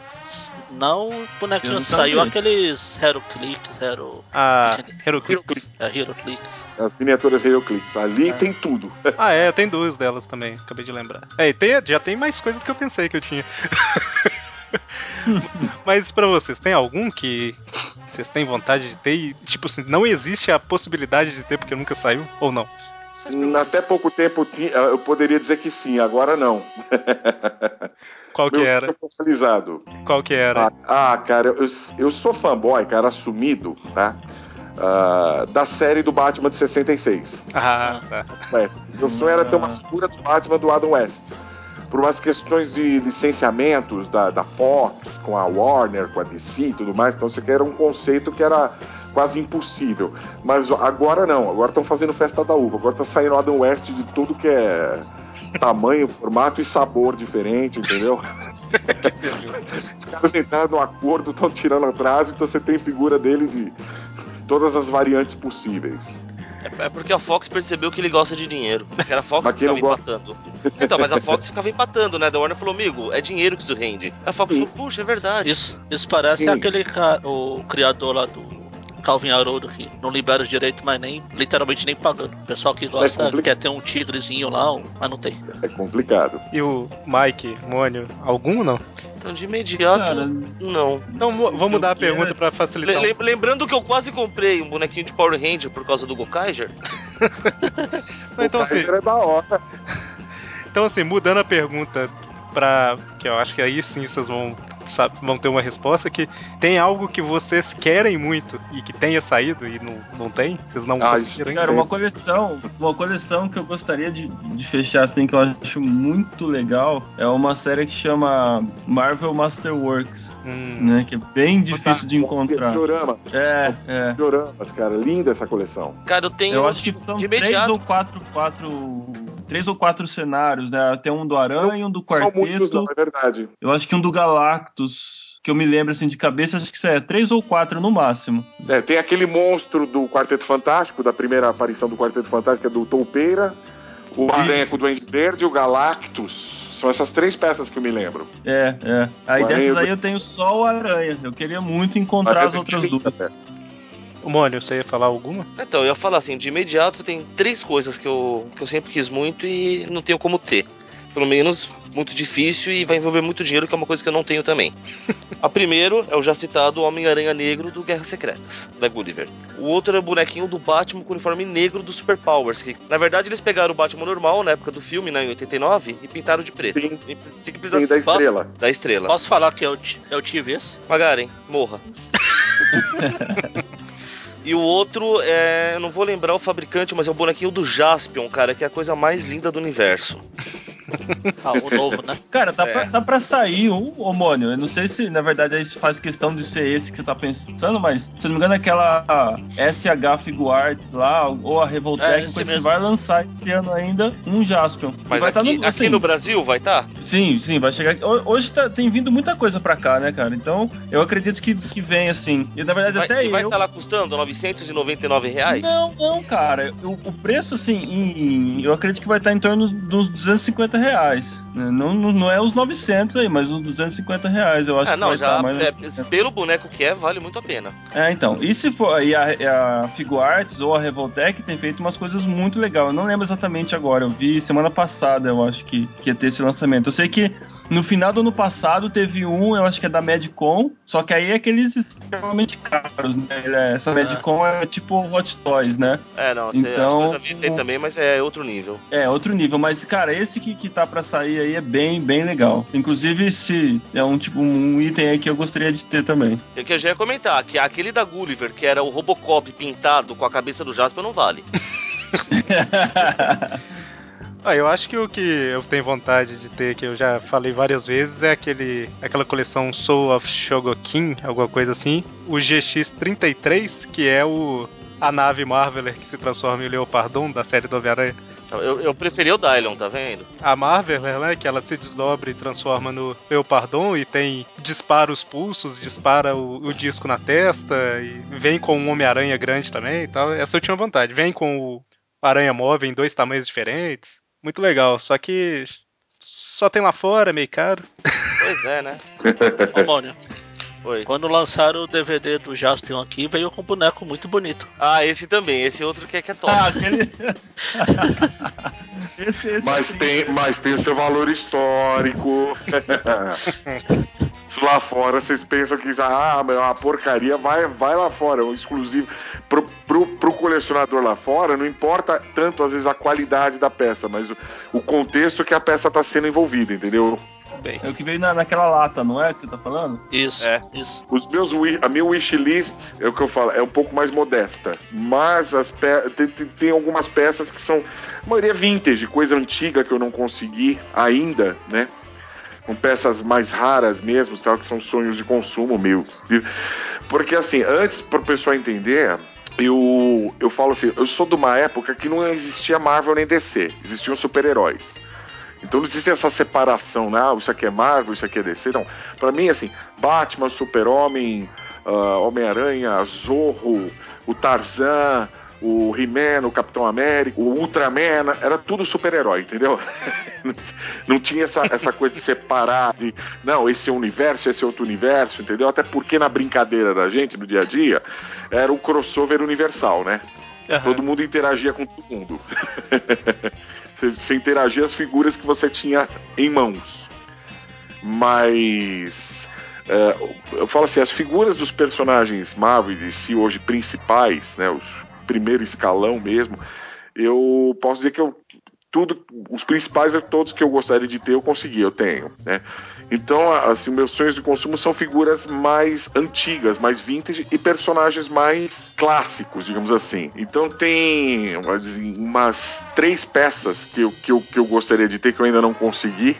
Não o bonequinho não saiu sabia. aqueles Heroclix, Hero. A Heroclix. É, Heroclix. As miniaturas Heroclix. Ali tem tudo. *laughs* Ah, é, tem duas delas também, acabei de lembrar. É, e tem, já tem mais coisa do que eu pensei que eu tinha. *laughs* Mas pra vocês, tem algum que vocês têm vontade de ter e, tipo assim, não existe a possibilidade de ter porque nunca saiu? Ou não? Até pouco tempo tinha- eu poderia dizer que sim, agora não. *laughs* Qual que Meu era? focalizado. Qual que era? Ah, ah, cara, eu, eu sou fanboy, cara, assumido, tá? Ah, da série do Batman de 66. Ah, tá. West. Meu sonho era ter uma figura do Batman do Adam West. Por umas questões de licenciamentos da, da Fox, com a Warner, com a DC e tudo mais, então isso aqui era um conceito que era quase impossível. Mas agora não, agora estão fazendo festa da uva, agora tá saindo Adam West de tudo que é tamanho, formato e sabor diferente, entendeu? *laughs* Os caras entraram no acordo, estão tirando atrás, então você tem figura dele de todas as variantes possíveis. É porque a Fox percebeu que ele gosta de dinheiro. Que era a Fox que ficava empatando. Então, mas a Fox ficava empatando, né? Da Warner falou, amigo, é dinheiro que isso rende. A Fox falou, puxa, é verdade. Isso, isso parece Sim. aquele o criador lá do Calvin Haroldo que não libera os direitos, mas nem literalmente nem pagando. O pessoal que gosta complicado. quer ter um tigrezinho lá, mas não tem. É complicado. E o Mike, Mônio, algum ou não? Então, de imediato, Cara, não. Então mo- vamos mudar a pergunta pra facilitar. Le- um- lem- lembrando que eu quase comprei um bonequinho de Power Ranger por causa do Gokaiger. *laughs* Então, assim, é da hora. então, assim, mudando a pergunta pra. Que eu acho que aí sim vocês vão, sabe, vão ter uma resposta que tem algo que vocês querem muito e que tenha saído e não, não tem? Vocês não Ah, conseguiram? Cara, uma coleção, uma coleção que eu gostaria de, de fechar assim, que eu acho muito legal, é uma série que chama Marvel Masterworks, Hum, né? Que é bem difícil de encontrar. Diorama, É, é. dioramas, cara. Linda essa coleção. Cara, eu tenho. Eu acho que são de três imediato. ou quatro, quatro. Três ou quatro cenários, né? Tem um do Aranha, um do São muitos, Quarteto. não, é verdade. Eu acho que um do Galactus, que eu me lembro assim de cabeça, acho que isso é três ou quatro no máximo. É, tem aquele monstro do Quarteto Fantástico, da primeira aparição do Quarteto Fantástico, que é do Toupeira. O Aranha com o Duende Verde e o Galactus. São essas três peças que eu me lembro. É, é. Aí O dessas Aranha- aí eu tenho só o Aranha. Eu queria muito encontrar as outras duas. O Mônio, você ia falar alguma? Então, eu ia falar assim, de imediato tem três coisas que eu, que eu sempre quis muito e não tenho como ter. Pelo menos muito difícil e vai envolver muito dinheiro, que é uma coisa que eu não tenho também. *laughs* A primeiro é o já citado Homem-Aranha Negro do Guerras Secretas, da Gulliver. O outro é o bonequinho do Batman com o uniforme negro do Super Powers, que na verdade eles pegaram o Batman normal na época do filme, né, em 89, e pintaram de preto. Sim. Simples Sim, assim. da estrela. Da estrela. Posso falar que eu, ti- eu tive esse? Magaren, morra. *laughs* E o outro é. Não vou lembrar o fabricante, mas é o bonequinho do Jaspion, cara, que é a coisa mais linda do universo. *laughs* Ah, o novo, né? Cara, tá, É. pra, tá pra sair um homônio. Eu não sei se, na verdade, aí faz questão de ser esse que você tá pensando, mas, se não me engano, aquela SH Figuarts lá, ou a É, Revoltec, você mesmo. vai lançar esse ano ainda um Jaspion. Mas vai tá aqui, no, aqui assim, no Brasil vai tá? Sim, sim, vai chegar. Ho- Hoje tá- tem vindo muita coisa pra cá, né, cara? Então, eu acredito que, que vem assim. E na verdade, Vai, até e vai eu. estar lá custando 999 reais? Não, não, cara. O, o preço, assim, em- eu acredito que vai estar em torno dos 250 reais. né? Não, não, não é os 900 aí, mas os 250 reais. Eu acho Ah, que não, vai já estar mais. é, pelo boneco que é, vale muito a pena. É, então. E se for. E a, a Figuarts ou a Revoltec tem feito umas coisas muito legais. Eu não lembro exatamente agora. Eu vi semana passada, eu acho que, que ia ter esse lançamento. Eu sei que. No final do ano passado teve um, eu acho que é da Medcom, só que aí é aqueles extremamente caros, né? É- Essa Medcom é tipo Hot Toys, né? É, não, Então, cê- acho que eu já vi isso aí também, mas é outro nível. É, outro nível, mas, cara, esse que, que tá pra sair aí é bem, bem legal. Inclusive, se é um tipo um item aí que eu gostaria de ter também. O que eu já ia comentar, que aquele da Gulliver, que era o Robocop pintado com a cabeça do Jasper, não vale. *laughs* Ah, eu acho que o que eu tenho vontade de ter, que eu já falei várias vezes, é aquele, aquela coleção Soul of Shogokin, alguma coisa assim. O GX33, que é o a nave Marveler que se transforma em Leopardon da série do Homem-Aranha. Eu, eu preferi o Dylon, tá vendo? A Marveler, né, que ela se desdobra e transforma no Leopardon e tem dispara os pulsos, dispara o, o disco na testa e vem com um Homem-Aranha grande também e tal. Essa eu tinha vontade. Vem com o Aranha Móvel em dois tamanhos diferentes. Muito legal, só que só tem lá fora, meio caro. Pois é, né? *laughs* Ô, Mônio, Oi. quando lançaram o DVD do Jaspion aqui, veio com um boneco muito bonito. Ah, esse também. Esse outro que é, que é top. Ah, aquele. *laughs* esse, esse Mas tem, mas tem o seu valor histórico. *laughs* Lá fora vocês pensam que já, ah, é uma porcaria, vai, vai lá fora, é um exclusivo. Pro, pro, pro colecionador lá fora, não importa tanto, às vezes, a qualidade da peça, mas o, o contexto que a peça está sendo envolvida, entendeu? Bem, É o que veio na, naquela lata, não é? Que você tá falando? Isso, É. isso. Os meus, a minha wishlist, é o que eu falo, é um pouco mais modesta. Mas as pe- tem, tem- tem algumas peças que são, a maioria vintage, coisa antiga que eu não consegui ainda, né? Com peças mais raras mesmo, tal, que são sonhos de consumo meu. Porque assim, antes, para o pessoal entender, eu, eu falo assim, eu sou de uma época que não existia Marvel nem DC, existiam super-heróis. Então não existia essa separação, né? Ah, isso aqui é Marvel, isso aqui é DC. Não. Pra mim, assim, Batman, Super-Homem, ah, Homem-Aranha, Zorro, o Tarzan, o He-Man, o Capitão América, o Ultraman, era tudo super-herói, entendeu? *laughs* não tinha essa, essa coisa de separar, de não, esse é um universo, esse é outro universo, entendeu? Até porque na brincadeira da gente, no dia a dia, era o crossover universal, né? aham. Todo mundo interagia com todo mundo. *laughs* você, você interagia as figuras que você tinha em mãos. Mas. é, eu falo assim, as figuras dos personagens Marvel e DC hoje principais, né, os primeiro escalão mesmo, eu posso dizer que eu tudo, os principais todos que eu gostaria de ter eu consegui, eu tenho, né? Então, assim, meus sonhos de consumo são figuras mais antigas, mais vintage e personagens mais clássicos, digamos assim. Então tem umas três peças que eu, que, eu, que eu gostaria de ter que eu ainda não consegui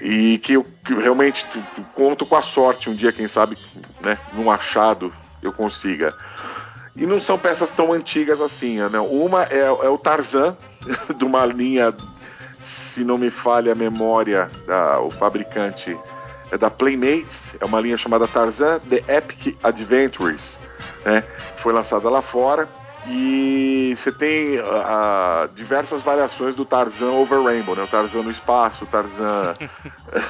e que eu que realmente conto com a sorte um dia, quem sabe, né, num achado eu consiga. E não são peças tão antigas assim, né? Uma é, é o Tarzan, *laughs* de uma linha, se não me falha a memória, da- o fabricante é da Playmates, é uma linha chamada Tarzan The Epic Adventures, né? Foi lançada lá fora. E você tem diversas variações do Tarzan over Rainbow, né? O Tarzan no espaço, o Tarzan.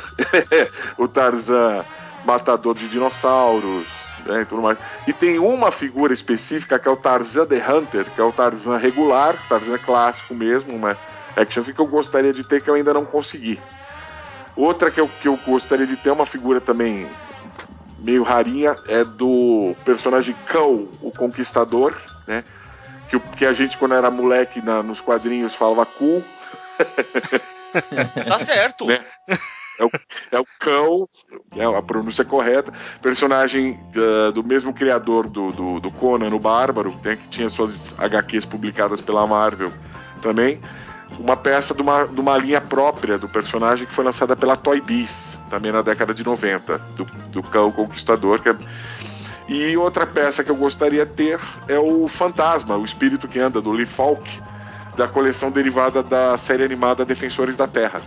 *laughs* o Tarzan matador de dinossauros, né, e tudo mais. E tem uma figura específica que é o Tarzan The Hunter, que é o Tarzan regular, Tarzan clássico mesmo, uma action figure que eu gostaria de ter que eu ainda não consegui. Outra que eu, que eu gostaria de ter é uma figura também meio rarinha, é do personagem Cão, o Conquistador, né? Que, que a gente, quando era moleque na- nos quadrinhos, falava cool. Tá certo. Né? É o Cão, é a pronúncia correta. Personagem ah, do mesmo criador do, do, do Conan, o Bárbaro, né, que tinha suas HQs publicadas pela Marvel também. Uma peça de uma, de uma linha própria do personagem que foi lançada pela Toy Biz, também na década de 90, do, do Cão Conquistador. É... E outra peça que eu gostaria de ter é o Fantasma, o espírito que anda, do Lee Falk, da coleção derivada da série animada Defensores da Terra.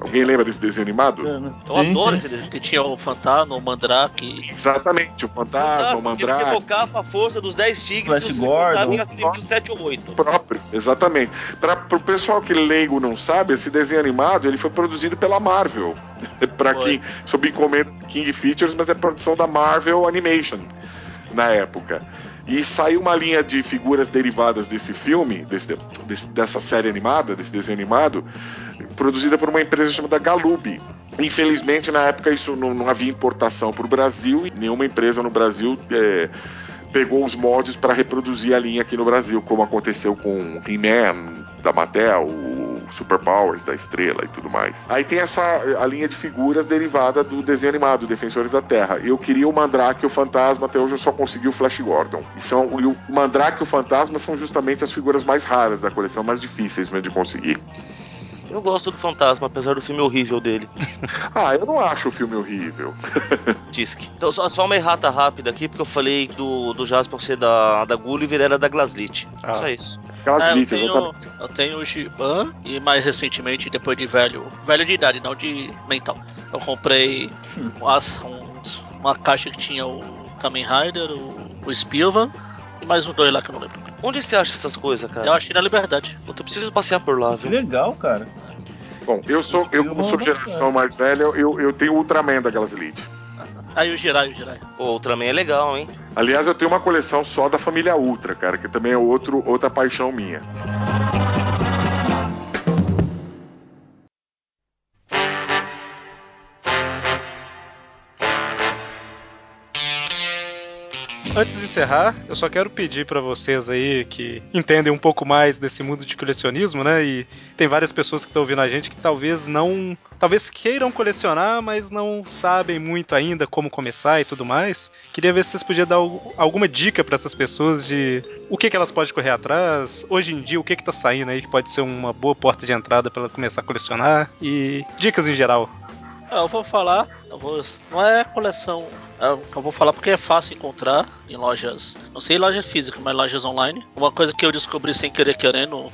Alguém lembra desse desenho animado? Eu Sim, adoro sim. esse desenho. Que tinha o Fantasma, o Mandrake. Exatamente, o Fantasma, o porque ele Mandrake, evocava a força dos 10 tigres Flash e Gordon. acima dos 7 ou 8. próprio, exatamente. Para o pessoal que leigo não sabe, esse desenho animado ele foi produzido pela Marvel. *laughs* Para quem sob encomenda King Features, mas é produção da Marvel Animation na época. E saiu uma linha de figuras derivadas desse filme, desse- desse- dessa série animada, desse desenho animado, produzida por uma empresa chamada Galoob. Infelizmente, na época, isso não, não havia importação para o Brasil e nenhuma empresa no Brasil é, pegou os moldes para reproduzir a linha aqui no Brasil, como aconteceu com He-Man da Mattel, o Superpowers da Estrela e tudo mais. Aí tem essa a linha de figuras derivada do desenho animado Defensores da Terra. Eu queria o Mandrake e o Fantasma, até hoje eu só consegui o Flash Gordon. E, são, e o Mandrake e o Fantasma são justamente as figuras mais raras da coleção, mais difíceis mesmo de conseguir. Eu gosto do Fantasma, apesar do filme horrível dele. *laughs* Ah, eu não acho o filme horrível. *laughs* Disque. Então, só, só uma errata rápida aqui, porque eu falei do, do Jasper ser da, da Gulliver era da Glaslit. Ah. Só isso. Aquelas É, eu, tenho, exatamente. eu tenho o Giban e mais recentemente, depois de velho, velho de idade, não de mental. Eu comprei umas- uns- uma caixa que tinha o Kamen Rider, o, o Spilvan e mais um dois lá que eu não lembro. Onde você acha essas coisas, cara? Eu achei na Liberdade. Eu preciso passear por lá, Que viu? legal, cara. Bom, eu sou, eu como sou geração mais velha, eu, eu tenho o Ultraman da Glaslit. Aí o Jirai, o Jirai. Pô, o Ultraman é legal, hein? Aliás, eu tenho uma coleção só da família Ultra, cara, que também é outro, outra paixão minha. Antes de encerrar, eu só quero pedir pra vocês aí que entendem um pouco mais desse mundo de colecionismo, né? E tem várias pessoas que estão ouvindo a gente que talvez não, talvez queiram colecionar, mas não sabem muito ainda como começar e tudo mais. Queria ver se vocês podiam dar al- alguma dica pra essas pessoas de o que, que elas podem correr atrás, hoje em dia o que que tá saindo aí que pode ser uma boa porta de entrada pra ela começar a colecionar e dicas em geral. Ah, Eu vou falar, eu vou, não é coleção, é, eu vou falar porque é fácil encontrar em lojas, não sei lojas físicas, mas lojas online. Uma coisa que eu descobri sem querer querendo,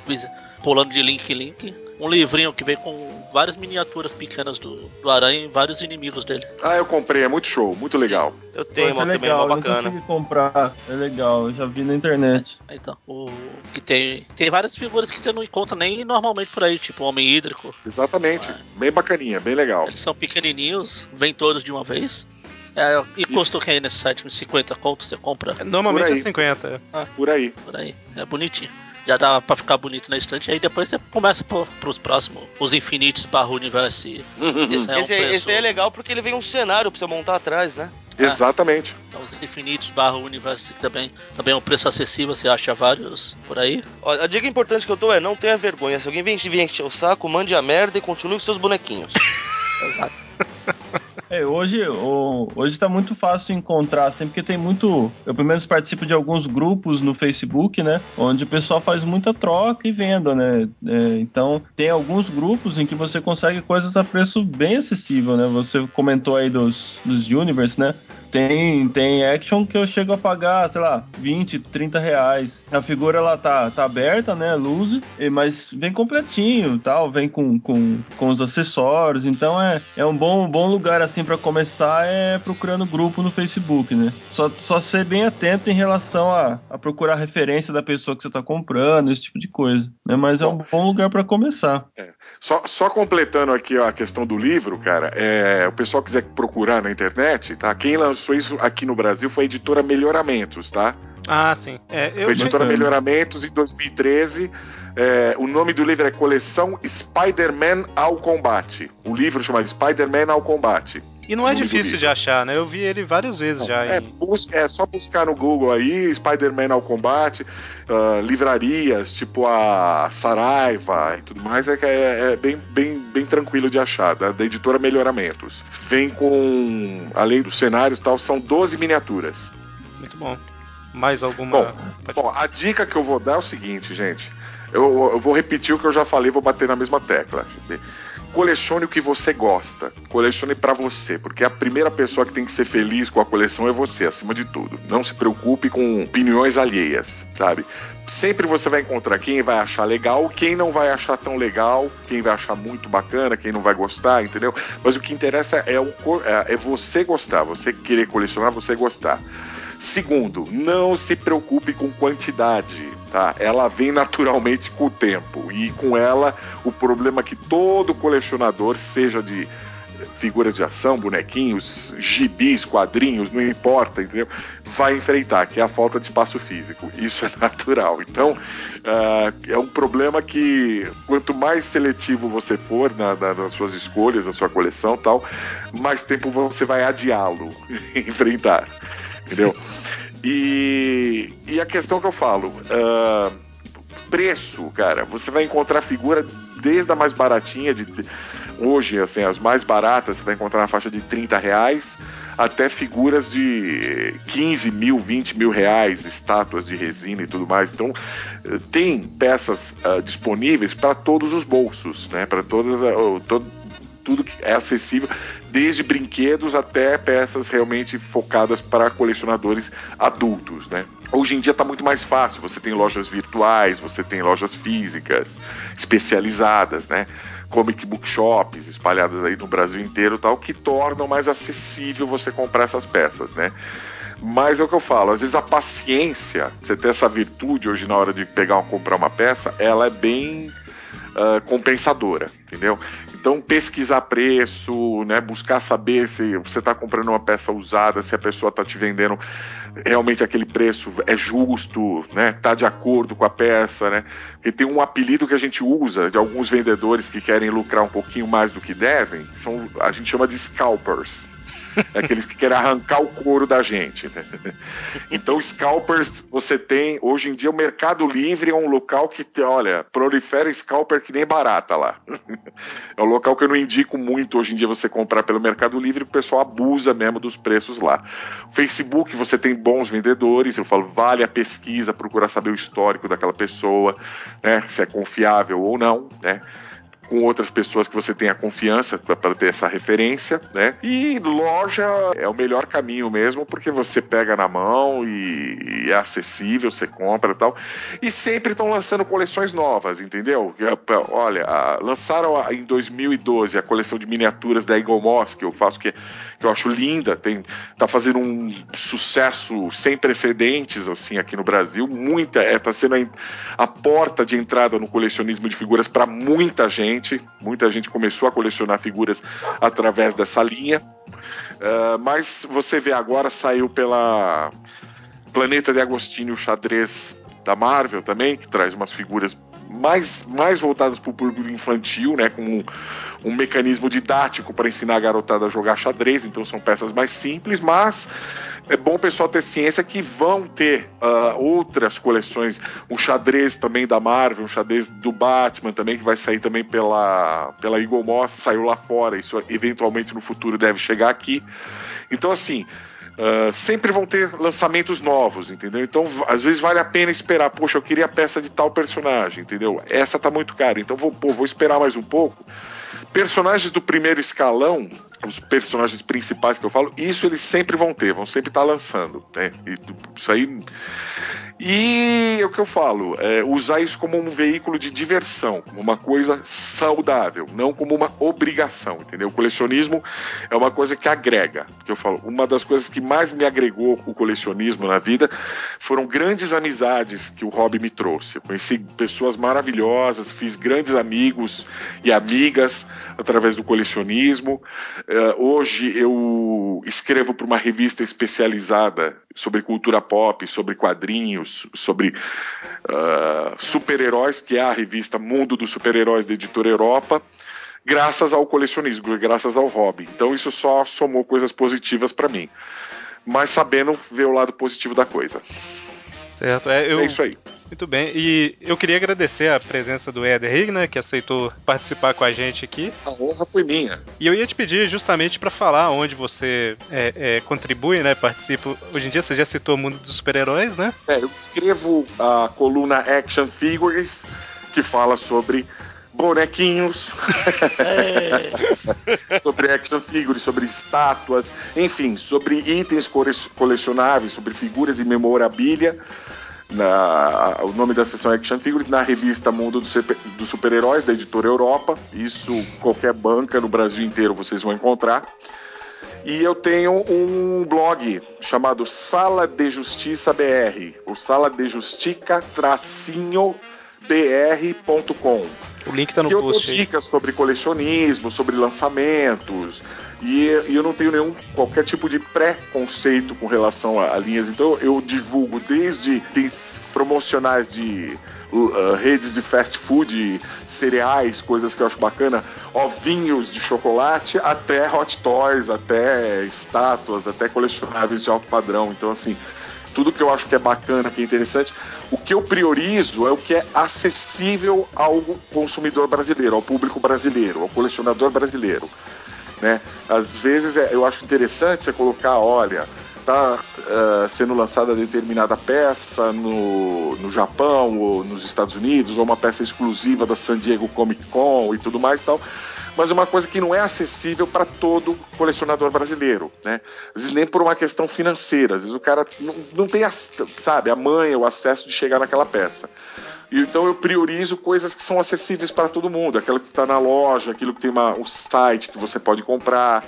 pulando de link em link, um livrinho que vem com várias miniaturas pequenas do, do aranha e vários inimigos dele. Ah, eu comprei, é muito show, muito legal. Eu tenho Pô, uma é também, legal, uma eu não bacana. consegui comprar. É legal, eu já vi na internet. Então, o que tem tem várias figuras que você não encontra nem normalmente por aí, tipo homem hídrico. Exatamente. Bem bacaninha, bem legal. Eles são pequenininhos, vem todos de uma vez. É, e custa o que aí nesse site? Uns 50 contos você compra Normalmente Por é aí. 50. Por aí. por aí. É bonitinho. Já dá pra ficar bonito na estante, aí depois você começa pro, pros próximos, os infinitos barra universo. *laughs* Esse é um Esse, aí é legal porque ele vem um cenário pra você montar atrás, né? Exatamente. Então, os infinitos barra universo também, também é um preço acessível, você acha vários por aí. Ó, a dica importante que eu dou é não tenha vergonha. Se alguém vem te encher o saco, mande a merda e continue com seus bonequinhos. *laughs* Exato. *laughs* É, hoje, hoje tá muito fácil encontrar, assim, porque tem muito. Eu pelo menos participo de alguns grupos no Facebook, né? Onde o pessoal faz muita troca e venda, né? É, então, tem alguns grupos em que você consegue coisas a preço bem acessível, né? Você comentou aí dos, dos Universe, né? Tem, tem action que eu chego a pagar, sei lá, 20, 30 reais. A figura ela tá, tá aberta, né? Luz, e- mas vem completinho tal, vem com, com, com os acessórios. Então é, é um bom, bom lugar assim para começar é procurando grupo no Facebook, né? Só, só ser bem atento em relação a, a procurar referência da pessoa que você tá comprando, esse tipo de coisa. Né? Mas é um bom lugar para começar. Só, só completando aqui a questão do livro, cara, é, o pessoal quiser procurar na internet, tá? Quem lançou isso aqui no Brasil foi a editora Melhoramentos, tá? Ah, sim. É, Foi a editora. Melhoramentos em 2013. É, o nome do livro é Coleção Spider-Man ao Combate. O livro chama Spider-Man ao Combate. E não é difícil de achar, né? Eu vi ele várias vezes já. É, em- busca, é só buscar no Google aí, Spider-Man ao combate, ah, livrarias, tipo a Saraiva e tudo mais, é, que é, é bem, bem, bem tranquilo de achar, da, da editora Melhoramentos. Vem com, além dos cenários e tal, são 12 miniaturas. Muito bom. Mais alguma. Bom, Bom, a dica que eu vou dar é o seguinte, gente. Eu, eu vou repetir o que eu já falei, vou bater na mesma tecla. Colecione o que você gosta. Colecione pra você, porque a primeira pessoa que tem que ser feliz com a coleção é você, acima de tudo. Não se preocupe com opiniões alheias, sabe? Sempre você vai encontrar quem vai achar legal, quem não vai achar tão legal, quem vai achar muito bacana, quem não vai gostar, entendeu? Mas o que interessa é, o, é é você gostar, você querer colecionar, você gostar. Segundo, não se preocupe com quantidade, tá? Ela vem naturalmente com o tempo e com ela o problema que todo colecionador, seja de figura de ação, bonequinhos, gibis, quadrinhos, não importa, entendeu? Vai enfrentar, que é a falta de espaço físico. Isso é *laughs* natural. Então, ah, é um problema que quanto mais seletivo você for na- na- nas suas escolhas, na sua coleção, tal, mais tempo você vai adiá-lo, *laughs* enfrentar, entendeu? E, e a questão que eu falo, ah, preço, cara, você vai encontrar figura desde a mais baratinha, de hoje, assim, as mais baratas, você vai encontrar na faixa de 30 reais, até figuras de 15 mil, 20 mil reais, estátuas de resina e tudo mais. Então, tem peças uh, disponíveis para todos os bolsos, né? Para todas, uh, todo, tudo que é acessível, desde brinquedos até peças realmente focadas para colecionadores adultos, né? Hoje em dia está muito mais fácil, você tem lojas virtuais, você tem lojas físicas especializadas, né? Comic book shops espalhadas aí no Brasil inteiro, tal, que tornam mais acessível você comprar essas peças, né? Mas é o que eu falo, às vezes a paciência, você ter essa virtude hoje na hora de pegar ou comprar uma peça, ela é bem uh, compensadora, entendeu? Então pesquisar preço, né, buscar saber se você está comprando uma peça usada, se a pessoa está te vendendo realmente aquele preço é justo, né, tá de acordo com a peça, né? Porque tem um apelido que a gente usa de alguns vendedores que querem lucrar um pouquinho mais do que devem, são a gente chama de scalpers. *laughs* Aqueles que querem arrancar o couro da gente. Né? Então, scalpers, você tem. Hoje em dia, o Mercado Livre é um local que, olha, prolifera scalper que nem barata lá. *laughs* É um local que eu não indico muito hoje em dia você comprar pelo Mercado Livre, o pessoal abusa mesmo dos preços lá. Facebook, você tem bons vendedores, eu falo, vale a pesquisa, procurar saber o histórico daquela pessoa, né? Se é confiável ou não, né? Com outras pessoas que você tenha confiança para ter essa referência, né? E loja é o melhor caminho mesmo, porque você pega na mão e, é acessível, você compra e tal. E sempre estão lançando coleções novas, entendeu? Olha, lançaram em 2012 a coleção de miniaturas da Eagle Moss, que eu faço que, que eu acho linda, tem tá fazendo um sucesso sem precedentes assim aqui no Brasil, muita é tá sendo a, a porta de entrada no colecionismo de figuras para muita gente gente, muita gente começou a colecionar figuras através dessa linha. Uh, mas você vê agora saiu pela Planeta de Agostinho o xadrez da Marvel também, que traz umas figuras mais, mais voltadas para o público infantil, né, com um, um mecanismo didático para ensinar a garotada a jogar xadrez, então são peças mais simples, mas é bom o pessoal ter ciência que vão ter uh, outras coleções, um xadrez também da Marvel, um xadrez do Batman também, que vai sair também pela, pela Eagle Moss, saiu lá fora, isso eventualmente no futuro deve chegar aqui. Então, assim, Uh, sempre vão ter lançamentos novos, entendeu? Então, às vezes vale a pena esperar. Poxa, eu queria a peça de tal personagem, entendeu? Essa tá muito cara, então vou, pô, vou esperar mais um pouco. Personagens do primeiro escalão, os personagens principais que eu falo, isso eles sempre vão ter, vão sempre estar tá lançando, né? E, isso aí e o que eu falo, é usar isso como um veículo de diversão, como uma coisa saudável, não como uma obrigação, entendeu? O colecionismo é uma coisa que agrega. Que eu falo, uma das coisas que mais me agregou o colecionismo na vida foram grandes amizades que o hobby me trouxe. Eu conheci pessoas maravilhosas, fiz grandes amigos e amigas através do colecionismo. Uh, hoje eu escrevo para uma revista especializada sobre cultura pop, sobre quadrinhos, sobre uh, super-heróis, que é a revista Mundo dos Super-Heróis da Editora Europa, graças ao colecionismo, graças ao hobby. Então isso só somou coisas positivas para mim. Mas sabendo ver o lado positivo da coisa. Certo, é, eu... é isso aí. Muito bem, e eu queria agradecer a presença do Eder né, que aceitou participar com a gente aqui. A honra foi minha. E eu ia te pedir justamente para falar onde você é, é, contribui, né, participa. Hoje em dia você já citou o mundo dos super-heróis, né? É, eu escrevo a coluna Action Figures, que fala sobre bonequinhos, é. *laughs* sobre action figures, sobre estátuas, enfim, sobre itens colecionáveis, sobre figuras e memorabilia. Na, o nome da sessão é Action Figures na revista Mundo dos do Super-Heróis da editora Europa. Isso qualquer banca no Brasil inteiro vocês vão encontrar. E eu tenho um blog chamado Sala de Justiça BR, o Sala de Justica tracinho br.com. O link tá no que post. eu dou dicas sobre colecionismo, sobre lançamentos, e, e, eu não tenho nenhum qualquer tipo de preconceito com relação a, a linhas. Então eu divulgo desde promocionais de uh, redes de fast food, cereais, coisas que eu acho bacana, ovinhos de chocolate, até hot toys, até estátuas, até colecionáveis de alto padrão. Então assim, tudo que eu acho que é bacana, que é interessante. O que eu priorizo é o que é acessível ao consumidor brasileiro, ao público brasileiro, ao colecionador brasileiro. Né? Às vezes é, eu acho interessante você colocar, olha, está uh, sendo lançada determinada peça no, no Japão ou nos Estados Unidos, ou uma peça exclusiva da San Diego Comic Con e tudo mais e tal, mas é uma coisa que não é acessível para todo colecionador brasileiro, né? Às vezes nem por uma questão financeira, às vezes o cara não, não tem, a, sabe, a manha, o acesso de chegar naquela peça. Então eu priorizo coisas que são acessíveis para todo mundo, aquilo que está na loja, aquilo que tem uma, um site que você pode comprar.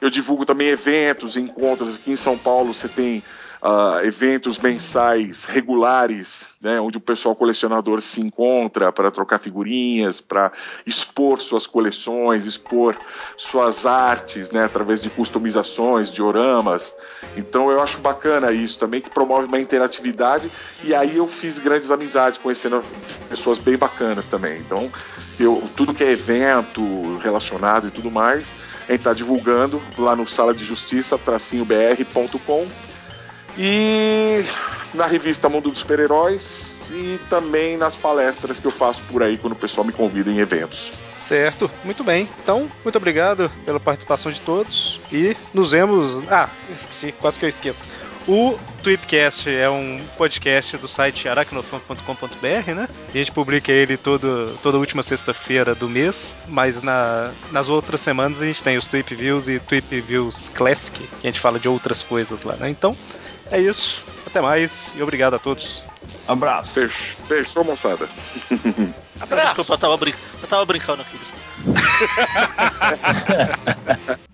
Eu divulgo também eventos, encontros. Aqui em São Paulo você tem uh, eventos mensais regulares, né, onde o pessoal colecionador se encontra para trocar figurinhas, para expor suas coleções, expor suas artes, né, através de customizações, dioramas. Então eu acho bacana isso também, que promove uma interatividade. E aí eu fiz grandes amizades, conhecendo pessoas bem bacanas também. Então eu, tudo que é evento relacionado e tudo mais, a gente está divulgando lá no sala de justiça tracinho-br.com e na revista Mundo dos Super-Heróis e também nas palestras que eu faço por aí quando o pessoal me convida em eventos. Certo, muito bem. Então, muito obrigado pela participação de todos e nos vemos. Ah, esqueci, quase que eu esqueço. O Tweepcast é um podcast do site aracnofan.com.br, né? A gente publica ele todo, toda última sexta-feira do mês, mas na, nas outras semanas a gente tem os Tweep Views e Tweep Views Classic, que a gente fala de outras coisas lá, né? Então, é isso. Até mais e obrigado a todos. Abraço. Fechou, fechou moçada. Abraço. Desculpa, eu tava, brin eu tava brincando aqui. *laughs*